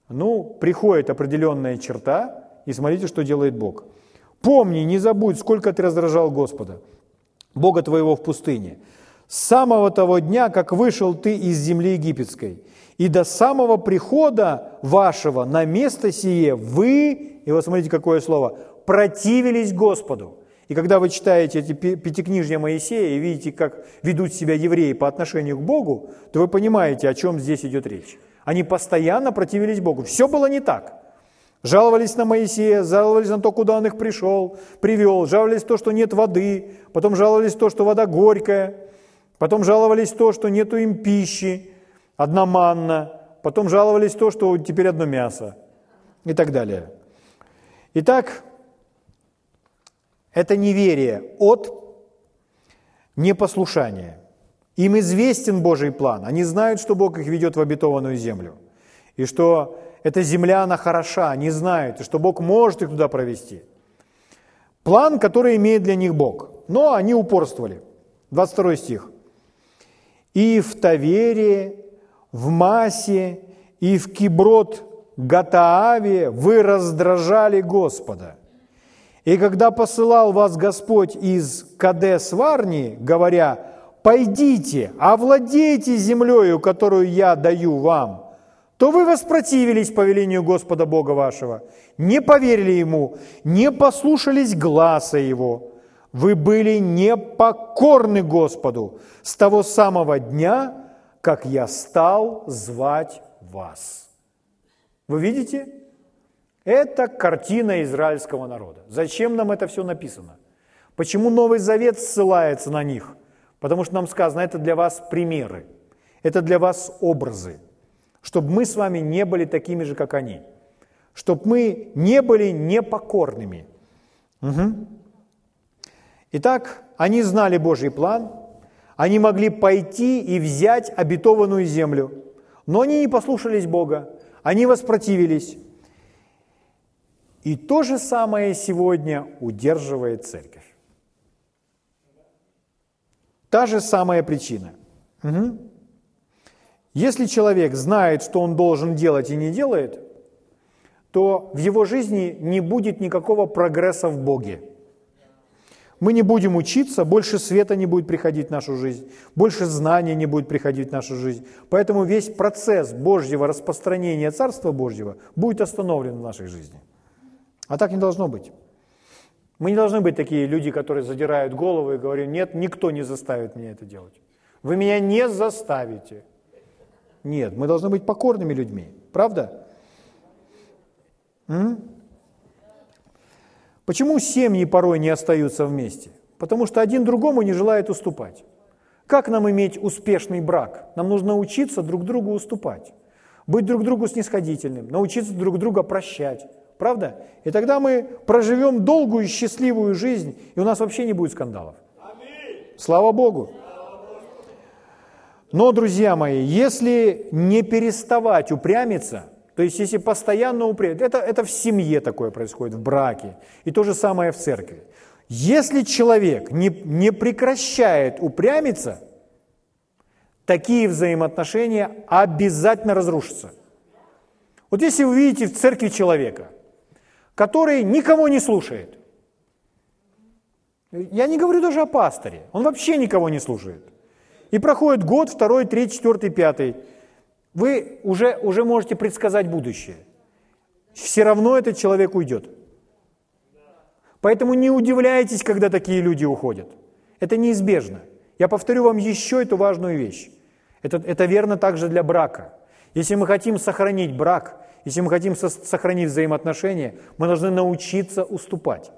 Ну, приходит определенная черта, и смотрите, что делает Бог – Помни, не забудь, сколько ты раздражал Господа, Бога твоего в пустыне, с самого того дня, как вышел ты из земли египетской, и до самого прихода вашего на место сие вы, и вот смотрите, какое слово, противились Господу. И когда вы читаете эти пятикнижья Моисея и видите, как ведут себя евреи по отношению к Богу, то вы понимаете, о чем здесь идет речь. Они постоянно противились Богу. Все было не так. Жаловались на Моисея, жаловались на то, куда он их пришел, привел, жаловались то, что нет воды, потом жаловались то, что вода горькая, потом жаловались то, что нету им пищи, одна манна, потом жаловались то, что теперь одно мясо и так далее. Итак, это неверие от непослушания. Им известен Божий план. Они знают, что Бог их ведет в обетованную землю. И что эта земля, она хороша, они знают, что Бог может их туда провести. План, который имеет для них Бог. Но они упорствовали. 22 стих. «И в Тавере, в Масе, и в Киброд Гатааве вы раздражали Господа. И когда посылал вас Господь из Кадес Варни, говоря, «Пойдите, овладейте землею, которую я даю вам», то вы воспротивились повелению Господа Бога вашего, не поверили Ему, не послушались гласа Его. Вы были непокорны Господу с того самого дня, как я стал звать вас. Вы видите? Это картина израильского народа. Зачем нам это все написано? Почему Новый Завет ссылается на них? Потому что нам сказано, это для вас примеры, это для вас образы чтобы мы с вами не были такими же, как они, чтобы мы не были непокорными. Угу. Итак, они знали Божий план, они могли пойти и взять обетованную землю, но они не послушались Бога, они воспротивились. И то же самое сегодня удерживает церковь. Та же самая причина. Угу. Если человек знает, что он должен делать и не делает, то в его жизни не будет никакого прогресса в Боге. Мы не будем учиться, больше света не будет приходить в нашу жизнь, больше знаний не будет приходить в нашу жизнь. Поэтому весь процесс Божьего распространения Царства Божьего будет остановлен в нашей жизни. А так не должно быть. Мы не должны быть такие люди, которые задирают голову и говорят, нет, никто не заставит меня это делать. Вы меня не заставите. Нет, мы должны быть покорными людьми. Правда? М? Почему семьи порой не остаются вместе? Потому что один другому не желает уступать. Как нам иметь успешный брак? Нам нужно учиться друг другу уступать, быть друг другу снисходительным, научиться друг друга прощать. Правда? И тогда мы проживем долгую и счастливую жизнь, и у нас вообще не будет скандалов. Слава Богу! Но, друзья мои, если не переставать упрямиться, то есть если постоянно упрямиться, это, это в семье такое происходит, в браке, и то же самое в церкви. Если человек не, не прекращает упрямиться, такие взаимоотношения обязательно разрушатся. Вот если вы видите в церкви человека, который никого не слушает, я не говорю даже о пасторе, он вообще никого не слушает, и проходит год, второй, третий, четвертый, пятый, вы уже, уже можете предсказать будущее. Все равно этот человек уйдет. Поэтому не удивляйтесь, когда такие люди уходят. Это неизбежно. Я повторю вам еще эту важную вещь. Это, это верно также для брака. Если мы хотим сохранить брак, если мы хотим со- сохранить взаимоотношения, мы должны научиться уступать.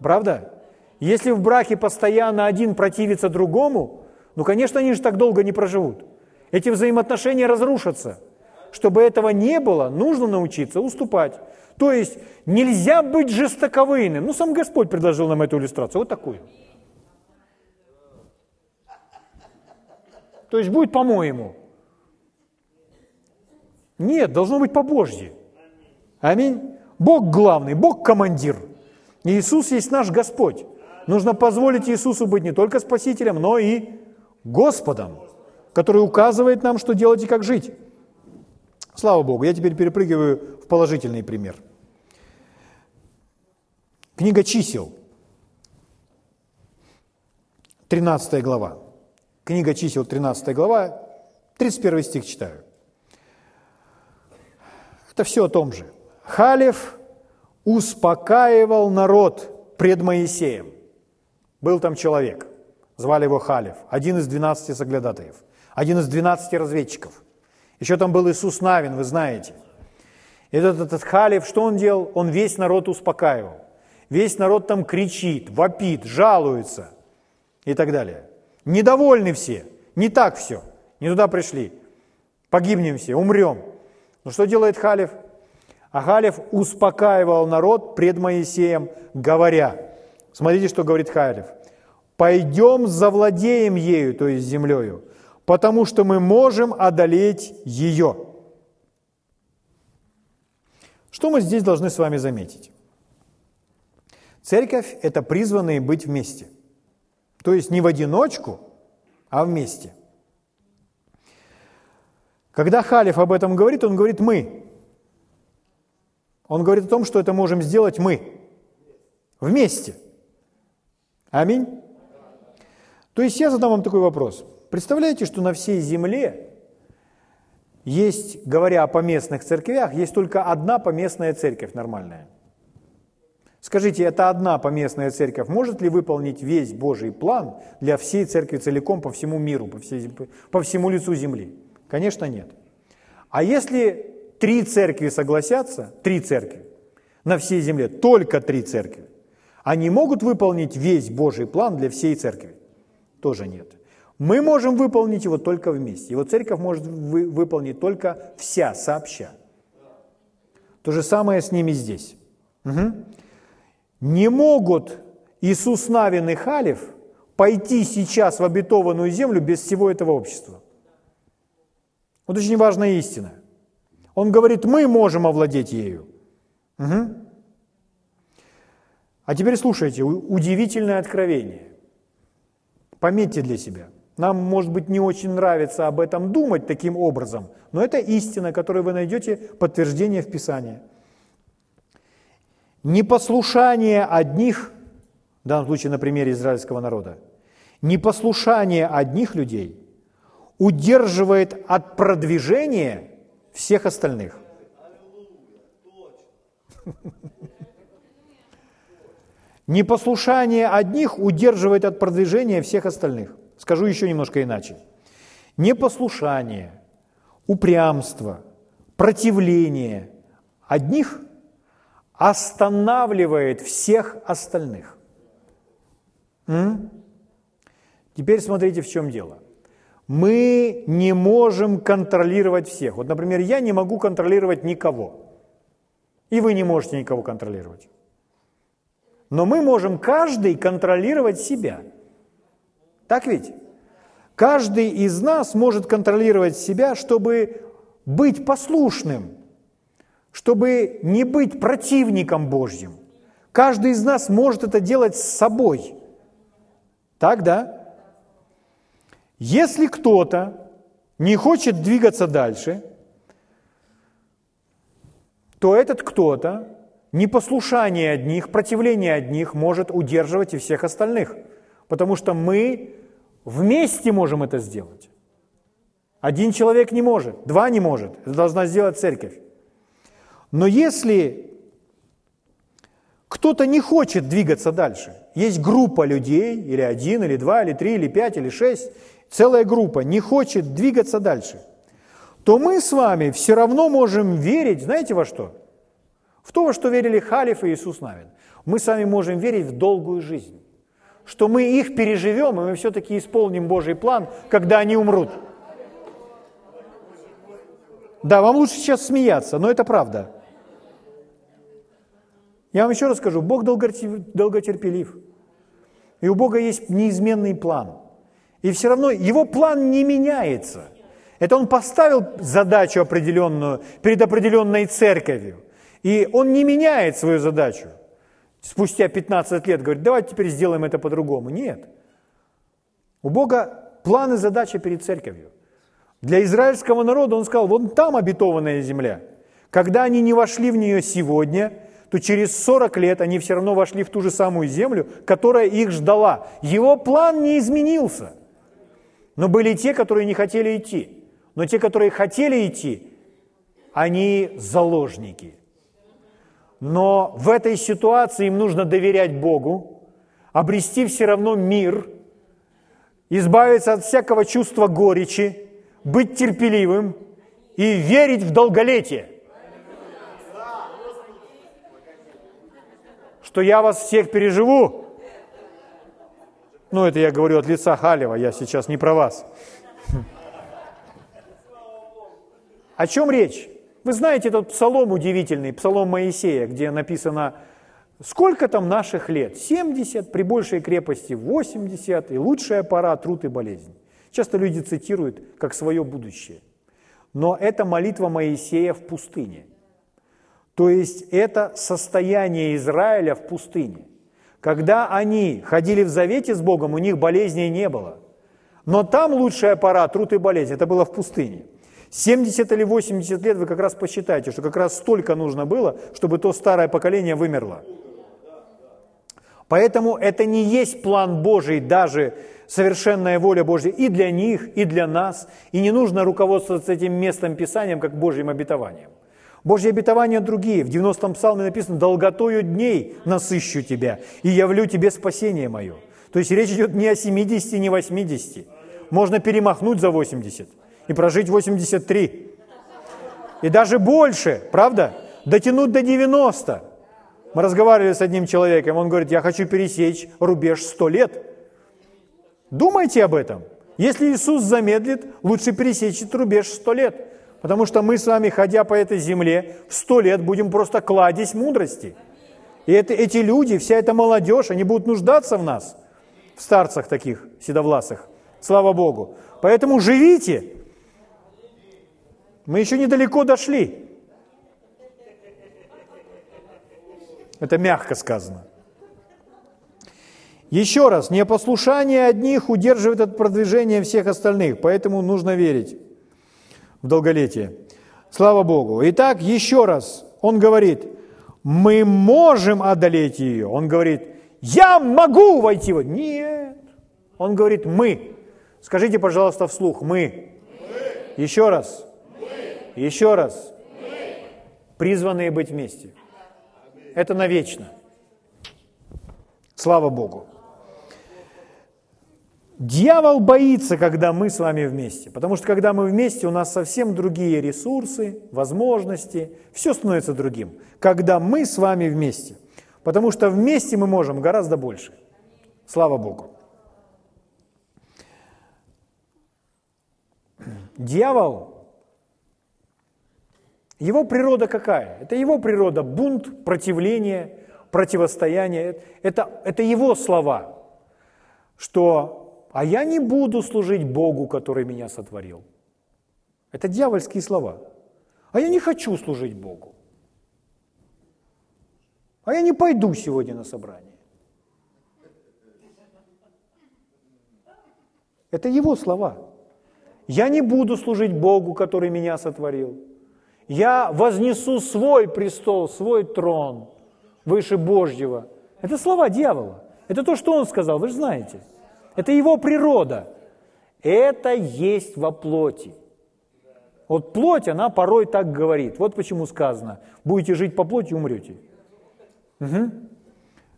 Правда? Если в браке постоянно один противится другому, ну, конечно, они же так долго не проживут. Эти взаимоотношения разрушатся. Чтобы этого не было, нужно научиться уступать. То есть нельзя быть жестоковыйным. Ну, сам Господь предложил нам эту иллюстрацию, вот такую. То есть будет по-моему. Нет, должно быть по-божьи. Аминь. Бог главный, Бог командир. Иисус есть наш Господь. Нужно позволить Иисусу быть не только Спасителем, но и Господом, который указывает нам, что делать и как жить. Слава Богу, я теперь перепрыгиваю в положительный пример. Книга чисел, 13 глава. Книга чисел, 13 глава, 31 стих читаю. Это все о том же. Халев успокаивал народ пред Моисеем. Был там человек, звали его Халев, один из 12 соглядатаев, один из 12 разведчиков. Еще там был Иисус Навин, вы знаете. Этот, этот Халев, что он делал? Он весь народ успокаивал. Весь народ там кричит, вопит, жалуется и так далее. Недовольны все, не так все, не туда пришли. Погибнем все, умрем. Но что делает Халев? А Халев успокаивал народ пред Моисеем, говоря, смотрите, что говорит Халев, «Пойдем завладеем ею, то есть землею, потому что мы можем одолеть ее». Что мы здесь должны с вами заметить? Церковь – это призванные быть вместе. То есть не в одиночку, а вместе. Когда Халев об этом говорит, он говорит «мы». Он говорит о том, что это можем сделать мы. Вместе. Аминь. То есть я задам вам такой вопрос. Представляете, что на всей земле есть, говоря о поместных церквях, есть только одна поместная церковь нормальная. Скажите, эта одна поместная церковь может ли выполнить весь Божий план для всей церкви целиком по всему миру, по, всей, по всему лицу земли? Конечно, нет. А если три церкви согласятся, три церкви на всей земле, только три церкви, они могут выполнить весь Божий план для всей церкви? Тоже нет. Мы можем выполнить его только вместе. Его церковь может вы, выполнить только вся, сообща. То же самое с ними здесь. Угу. Не могут Иисус Навин и Халев пойти сейчас в обетованную землю без всего этого общества. Вот очень важная истина. Он говорит, мы можем овладеть ею. Угу. А теперь слушайте, удивительное откровение. Пометьте для себя. Нам, может быть, не очень нравится об этом думать таким образом, но это истина, которой вы найдете подтверждение в Писании. Непослушание одних, в данном случае на примере израильского народа, непослушание одних людей удерживает от продвижения всех остальных. Непослушание одних удерживает от продвижения всех остальных. Скажу еще немножко иначе. Непослушание, упрямство, противление одних останавливает всех остальных. М? Теперь смотрите, в чем дело. Мы не можем контролировать всех. Вот, например, я не могу контролировать никого. И вы не можете никого контролировать. Но мы можем каждый контролировать себя. Так ведь? Каждый из нас может контролировать себя, чтобы быть послушным, чтобы не быть противником Божьим. Каждый из нас может это делать с собой. Так, да? Если кто-то не хочет двигаться дальше, то этот кто-то непослушание одних, противление одних может удерживать и всех остальных, потому что мы вместе можем это сделать. Один человек не может, два не может. Это должна сделать церковь. Но если кто-то не хочет двигаться дальше, есть группа людей, или один, или два, или три, или пять, или шесть, целая группа не хочет двигаться дальше, то мы с вами все равно можем верить, знаете во что? В то, во что верили Халиф и Иисус Навин. Мы с вами можем верить в долгую жизнь, что мы их переживем, и мы все-таки исполним Божий план, когда они умрут. Да, вам лучше сейчас смеяться, но это правда. Я вам еще раз скажу, Бог долготерпелив. И у Бога есть неизменный план. И все равно его план не меняется. Это он поставил задачу определенную перед определенной церковью. И он не меняет свою задачу. Спустя 15 лет говорит, давайте теперь сделаем это по-другому. Нет. У Бога план и задача перед церковью. Для израильского народа он сказал, вон там обетованная земля. Когда они не вошли в нее сегодня, то через 40 лет они все равно вошли в ту же самую землю, которая их ждала. Его план не изменился. Но были те, которые не хотели идти. Но те, которые хотели идти, они заложники. Но в этой ситуации им нужно доверять Богу, обрести все равно мир, избавиться от всякого чувства горечи, быть терпеливым и верить в долголетие. Что я вас всех переживу. Ну, это я говорю от лица Халева, я сейчас не про вас. О чем речь? Вы знаете этот псалом удивительный, псалом Моисея, где написано, сколько там наших лет? 70, при большей крепости 80, и лучшая пора – труд и болезнь. Часто люди цитируют как свое будущее. Но это молитва Моисея в пустыне. То есть это состояние Израиля в пустыне. Когда они ходили в завете с Богом, у них болезней не было. Но там лучшая пора, труд и болезнь, это было в пустыне. 70 или 80 лет вы как раз посчитаете, что как раз столько нужно было, чтобы то старое поколение вымерло. Поэтому это не есть план Божий даже совершенная воля Божья и для них, и для нас. И не нужно руководствоваться этим местом Писанием, как Божьим обетованием. Божьи обетования другие. В 90-м псалме написано «Долготою дней насыщу тебя, и явлю тебе спасение мое». То есть речь идет не о 70, не о 80. Можно перемахнуть за 80 и прожить 83. И даже больше, правда? Дотянуть до 90. Мы разговаривали с одним человеком, он говорит, я хочу пересечь рубеж 100 лет. Думайте об этом. Если Иисус замедлит, лучше пересечь этот рубеж 100 лет. Потому что мы с вами, ходя по этой земле, в 100 лет будем просто кладезь мудрости. И это, эти люди, вся эта молодежь, они будут нуждаться в нас, в старцах таких, седовласых. Слава Богу. Поэтому живите. Мы еще недалеко дошли. Это мягко сказано. Еще раз, непослушание одних удерживает от продвижения всех остальных, поэтому нужно верить в долголетие. Слава Богу. Итак, еще раз, он говорит, мы можем одолеть ее. Он говорит, я могу войти в Нет. Он говорит, мы. Скажите, пожалуйста, вслух, мы. мы. Еще раз. Еще раз. Призванные быть вместе. Это навечно. Слава Богу. Дьявол боится, когда мы с вами вместе, потому что когда мы вместе, у нас совсем другие ресурсы, возможности, все становится другим, когда мы с вами вместе, потому что вместе мы можем гораздо больше. Слава Богу. Дьявол, его природа какая? Это его природа бунт, противление, противостояние. Это, это его слова, что а я не буду служить Богу, который меня сотворил. Это дьявольские слова. А я не хочу служить Богу. А я не пойду сегодня на собрание. Это его слова. Я не буду служить Богу, который меня сотворил. Я вознесу свой престол, свой трон выше Божьего. Это слова дьявола. Это то, что он сказал, вы же знаете. Это его природа. Это есть во плоти. Вот плоть, она порой так говорит. Вот почему сказано, будете жить по плоти, умрете. Угу.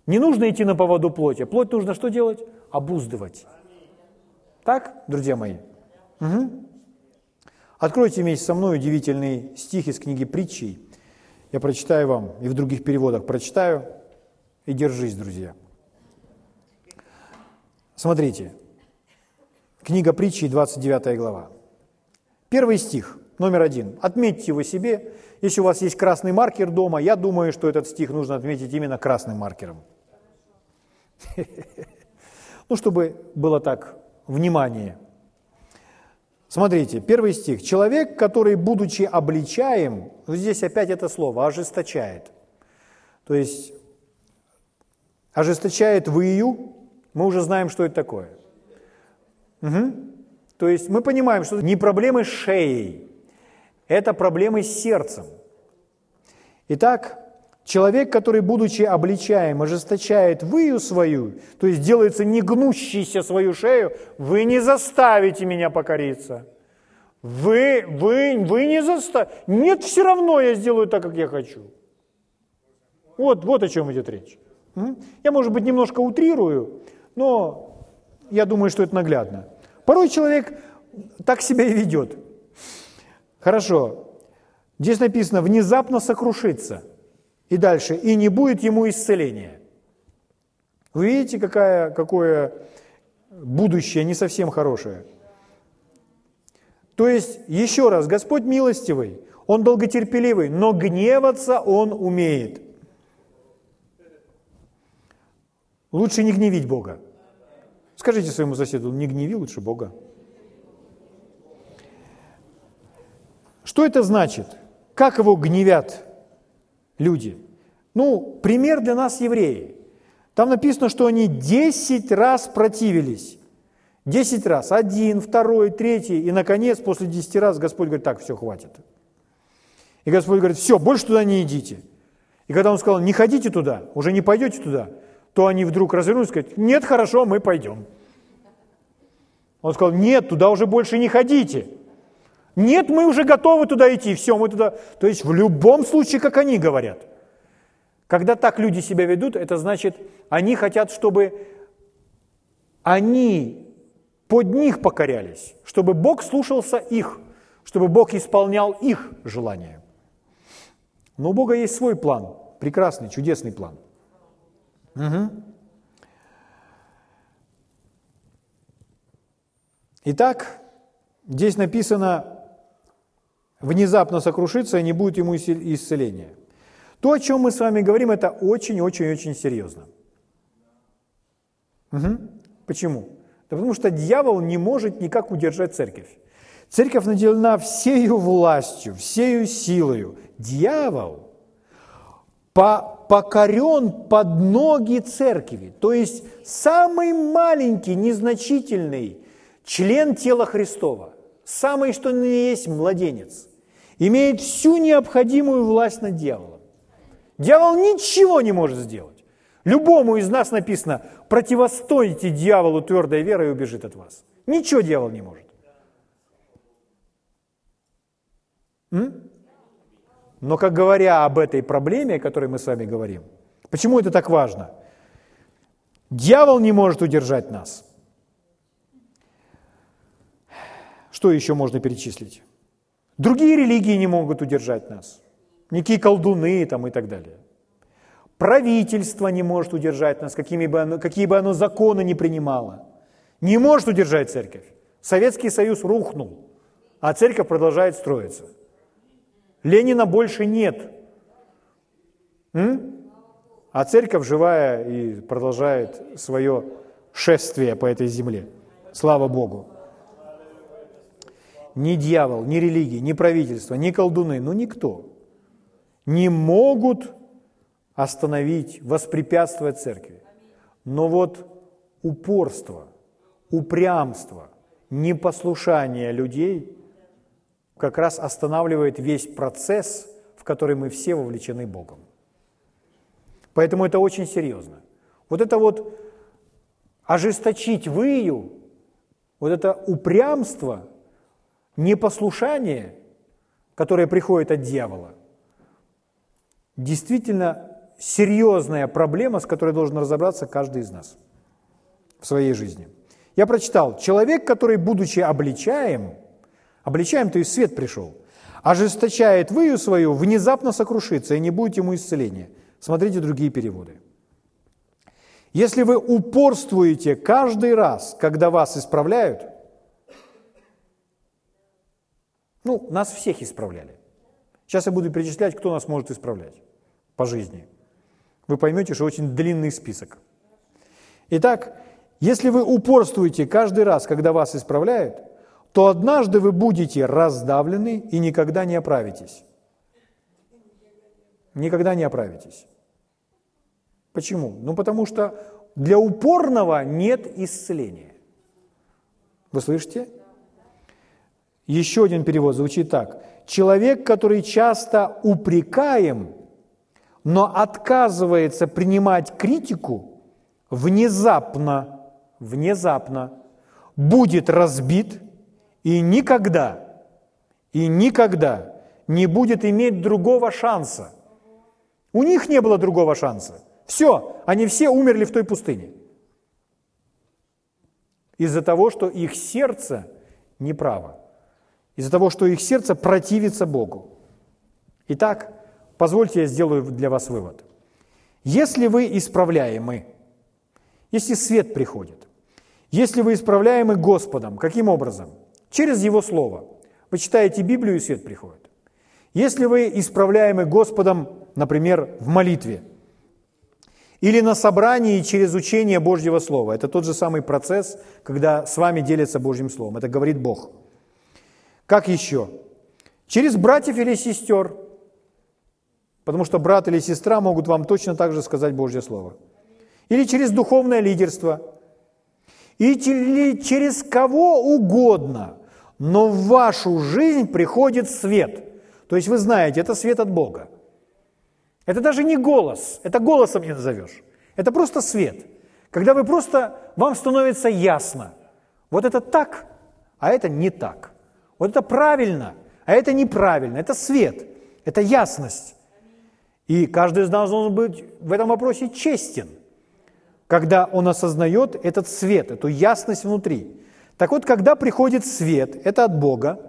Не нужно идти на поводу плоти. Плоть нужно что делать? Обуздывать. Так, друзья мои? Угу. Откройте вместе со мной удивительный стих из книги притчей. Я прочитаю вам и в других переводах прочитаю. И держись, друзья. Смотрите. Книга притчей, 29 глава. Первый стих, номер один. Отметьте его себе. Если у вас есть красный маркер дома, я думаю, что этот стих нужно отметить именно красным маркером. Ну, чтобы было так, внимание. Смотрите, первый стих. Человек, который, будучи обличаем, здесь опять это слово, ожесточает. То есть, ожесточает выю, мы уже знаем, что это такое. Угу. То есть мы понимаем, что не проблемы с шеей, это проблемы с сердцем. Итак, человек, который, будучи обличаем, ожесточает выю свою, то есть делается негнущийся свою шею, вы не заставите меня покориться. Вы, вы, вы не заставите. Нет, все равно я сделаю так, как я хочу. Вот, вот о чем идет речь. Я, может быть, немножко утрирую, но я думаю, что это наглядно. Порой человек так себя и ведет. Хорошо. Здесь написано «внезапно сокрушится». И дальше «и не будет ему исцеления». Вы видите, какая, какое будущее не совсем хорошее. То есть, еще раз, Господь милостивый, Он долготерпеливый, но гневаться Он умеет. Лучше не гневить Бога. Скажите своему соседу, не гневи лучше Бога. Что это значит? Как его гневят люди? Ну, пример для нас евреи. Там написано, что они 10 раз противились. 10 раз. Один, второй, третий. И, наконец, после 10 раз Господь говорит, так, все, хватит. И Господь говорит, все, больше туда не идите. И когда Он сказал, не ходите туда, уже не пойдете туда, то они вдруг развернулись и сказали, нет, хорошо, мы пойдем. Он сказал, нет, туда уже больше не ходите. Нет, мы уже готовы туда идти, все, мы туда... То есть в любом случае, как они говорят. Когда так люди себя ведут, это значит, они хотят, чтобы они под них покорялись, чтобы Бог слушался их, чтобы Бог исполнял их желания. Но у Бога есть свой план, прекрасный, чудесный план – Угу. Итак, здесь написано, внезапно сокрушится и не будет ему исцеления. То, о чем мы с вами говорим, это очень-очень-очень серьезно. Угу. Почему? Да потому что дьявол не может никак удержать церковь. Церковь наделена всею властью, всею силою. Дьявол покорен под ноги церкви. То есть самый маленький, незначительный член тела Христова, самый, что ни есть младенец, имеет всю необходимую власть над дьяволом. Дьявол ничего не может сделать. Любому из нас написано, противостойте дьяволу твердой верой и убежит от вас. Ничего дьявол не может. М? Но как говоря об этой проблеме, о которой мы с вами говорим, почему это так важно? Дьявол не может удержать нас. Что еще можно перечислить? Другие религии не могут удержать нас. Никакие колдуны там и так далее. Правительство не может удержать нас, какими бы оно, какие бы оно законы не принимало. Не может удержать церковь. Советский Союз рухнул, а церковь продолжает строиться. Ленина больше нет. М? А церковь живая и продолжает свое шествие по этой земле. Слава Богу. Ни дьявол, ни религия, ни правительство, ни колдуны, ну никто не могут остановить, воспрепятствовать церкви. Но вот упорство, упрямство, непослушание людей как раз останавливает весь процесс, в который мы все вовлечены Богом. Поэтому это очень серьезно. Вот это вот ожесточить выю, вот это упрямство, непослушание, которое приходит от дьявола, действительно серьезная проблема, с которой должен разобраться каждый из нас в своей жизни. Я прочитал, человек, который, будучи обличаем, обличаем, то есть свет пришел, ожесточает выю свою, внезапно сокрушится, и не будет ему исцеления. Смотрите другие переводы. Если вы упорствуете каждый раз, когда вас исправляют, ну, нас всех исправляли. Сейчас я буду перечислять, кто нас может исправлять по жизни. Вы поймете, что очень длинный список. Итак, если вы упорствуете каждый раз, когда вас исправляют, то однажды вы будете раздавлены и никогда не оправитесь. Никогда не оправитесь. Почему? Ну, потому что для упорного нет исцеления. Вы слышите? Еще один перевод звучит так. Человек, который часто упрекаем, но отказывается принимать критику, внезапно, внезапно будет разбит и никогда, и никогда не будет иметь другого шанса. У них не было другого шанса. Все, они все умерли в той пустыне. Из-за того, что их сердце неправо. Из-за того, что их сердце противится Богу. Итак, позвольте я сделаю для вас вывод. Если вы исправляемы, если свет приходит, если вы исправляемы Господом, каким образом? Через Его Слово. Вы читаете Библию, и свет приходит. Если вы исправляемы Господом, например, в молитве – или на собрании через учение Божьего Слова. Это тот же самый процесс, когда с вами делятся Божьим Словом. Это говорит Бог. Как еще? Через братьев или сестер. Потому что брат или сестра могут вам точно так же сказать Божье Слово. Или через духовное лидерство. Или через кого угодно. Но в вашу жизнь приходит свет. То есть вы знаете, это свет от Бога. Это даже не голос, это голосом не назовешь. Это просто свет. Когда вы просто, вам становится ясно. Вот это так, а это не так. Вот это правильно, а это неправильно. Это свет, это ясность. И каждый из нас должен быть в этом вопросе честен, когда он осознает этот свет, эту ясность внутри. Так вот, когда приходит свет, это от Бога,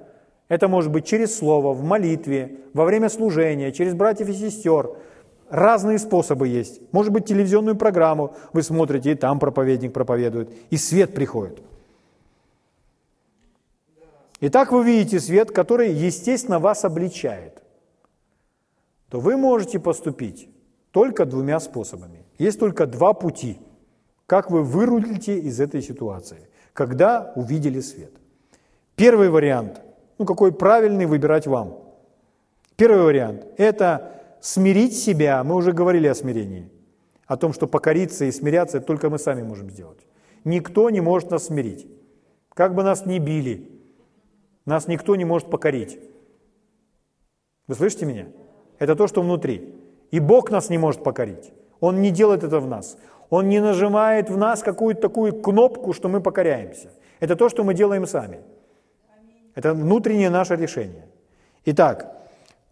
это может быть через слово, в молитве, во время служения, через братьев и сестер, Разные способы есть. Может быть, телевизионную программу вы смотрите, и там проповедник проповедует, и свет приходит. Итак, вы видите свет, который, естественно, вас обличает. То вы можете поступить только двумя способами. Есть только два пути, как вы вырулите из этой ситуации, когда увидели свет. Первый вариант, ну какой правильный выбирать вам. Первый вариант – это смирить себя, мы уже говорили о смирении, о том, что покориться и смиряться только мы сами можем сделать. Никто не может нас смирить. Как бы нас ни били, нас никто не может покорить. Вы слышите меня? Это то, что внутри. И Бог нас не может покорить. Он не делает это в нас. Он не нажимает в нас какую-то такую кнопку, что мы покоряемся. Это то, что мы делаем сами. Это внутреннее наше решение. Итак,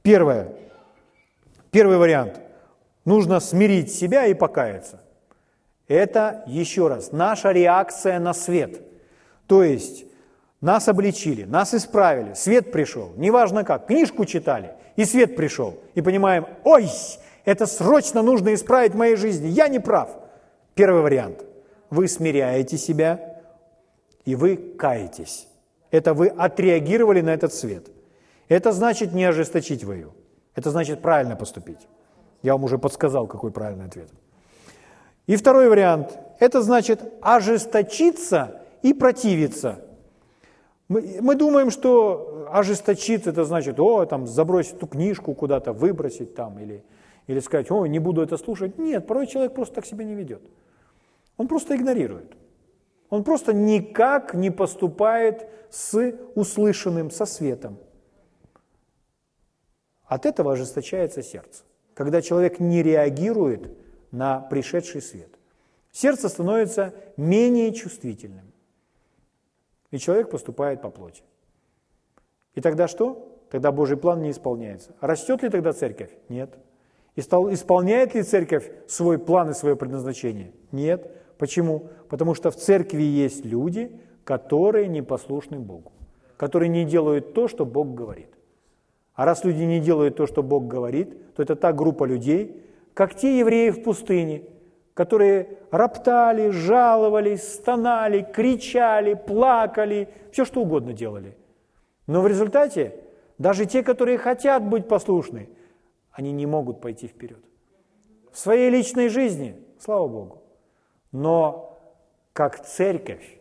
первое. Первый вариант. Нужно смирить себя и покаяться. Это, еще раз, наша реакция на свет. То есть нас обличили, нас исправили, свет пришел, неважно как, книжку читали, и свет пришел, и понимаем, ой, это срочно нужно исправить в моей жизни, я не прав. Первый вариант. Вы смиряете себя, и вы каетесь. Это вы отреагировали на этот свет. Это значит не ожесточить вою. Это значит правильно поступить. Я вам уже подсказал, какой правильный ответ. И второй вариант – это значит ожесточиться и противиться. Мы, мы думаем, что ожесточиться – это значит, о, там, забросить ту книжку куда-то, выбросить там, или, или сказать, о, не буду это слушать. Нет, порой человек просто так себя не ведет. Он просто игнорирует. Он просто никак не поступает с услышанным, со светом. От этого ожесточается сердце, когда человек не реагирует на пришедший свет. Сердце становится менее чувствительным, и человек поступает по плоти. И тогда что? Тогда Божий план не исполняется. Растет ли тогда церковь? Нет. Исполняет ли церковь свой план и свое предназначение? Нет. Почему? Потому что в церкви есть люди, которые не послушны Богу, которые не делают то, что Бог говорит. А раз люди не делают то, что Бог говорит, то это та группа людей, как те евреи в пустыне, которые роптали, жаловались, стонали, кричали, плакали, все что угодно делали. Но в результате даже те, которые хотят быть послушны, они не могут пойти вперед. В своей личной жизни, слава Богу. Но как церковь,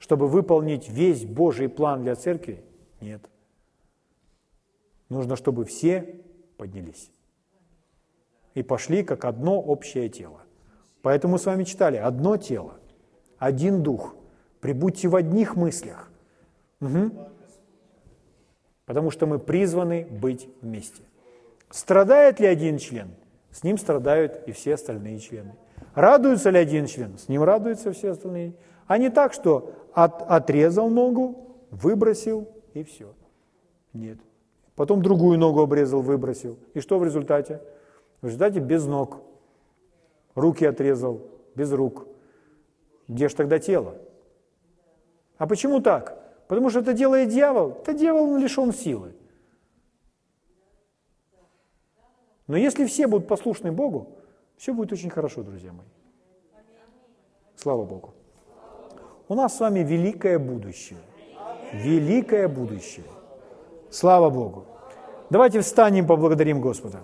чтобы выполнить весь Божий план для церкви, нет. Нужно, чтобы все поднялись и пошли как одно общее тело. Поэтому мы с вами читали одно тело, один дух. Прибудьте в одних мыслях. Угу. Потому что мы призваны быть вместе. Страдает ли один член? С ним страдают и все остальные члены. Радуется ли один член? С ним радуются все остальные. А не так, что от, отрезал ногу, выбросил и все. Нет. Потом другую ногу обрезал, выбросил. И что в результате? В результате без ног. Руки отрезал, без рук. Где же тогда тело? А почему так? Потому что это делает дьявол. Это дьявол лишен силы. Но если все будут послушны Богу, все будет очень хорошо, друзья мои. Слава Богу. У нас с вами великое будущее. Великое будущее. Слава Богу. Давайте встанем, поблагодарим Господа.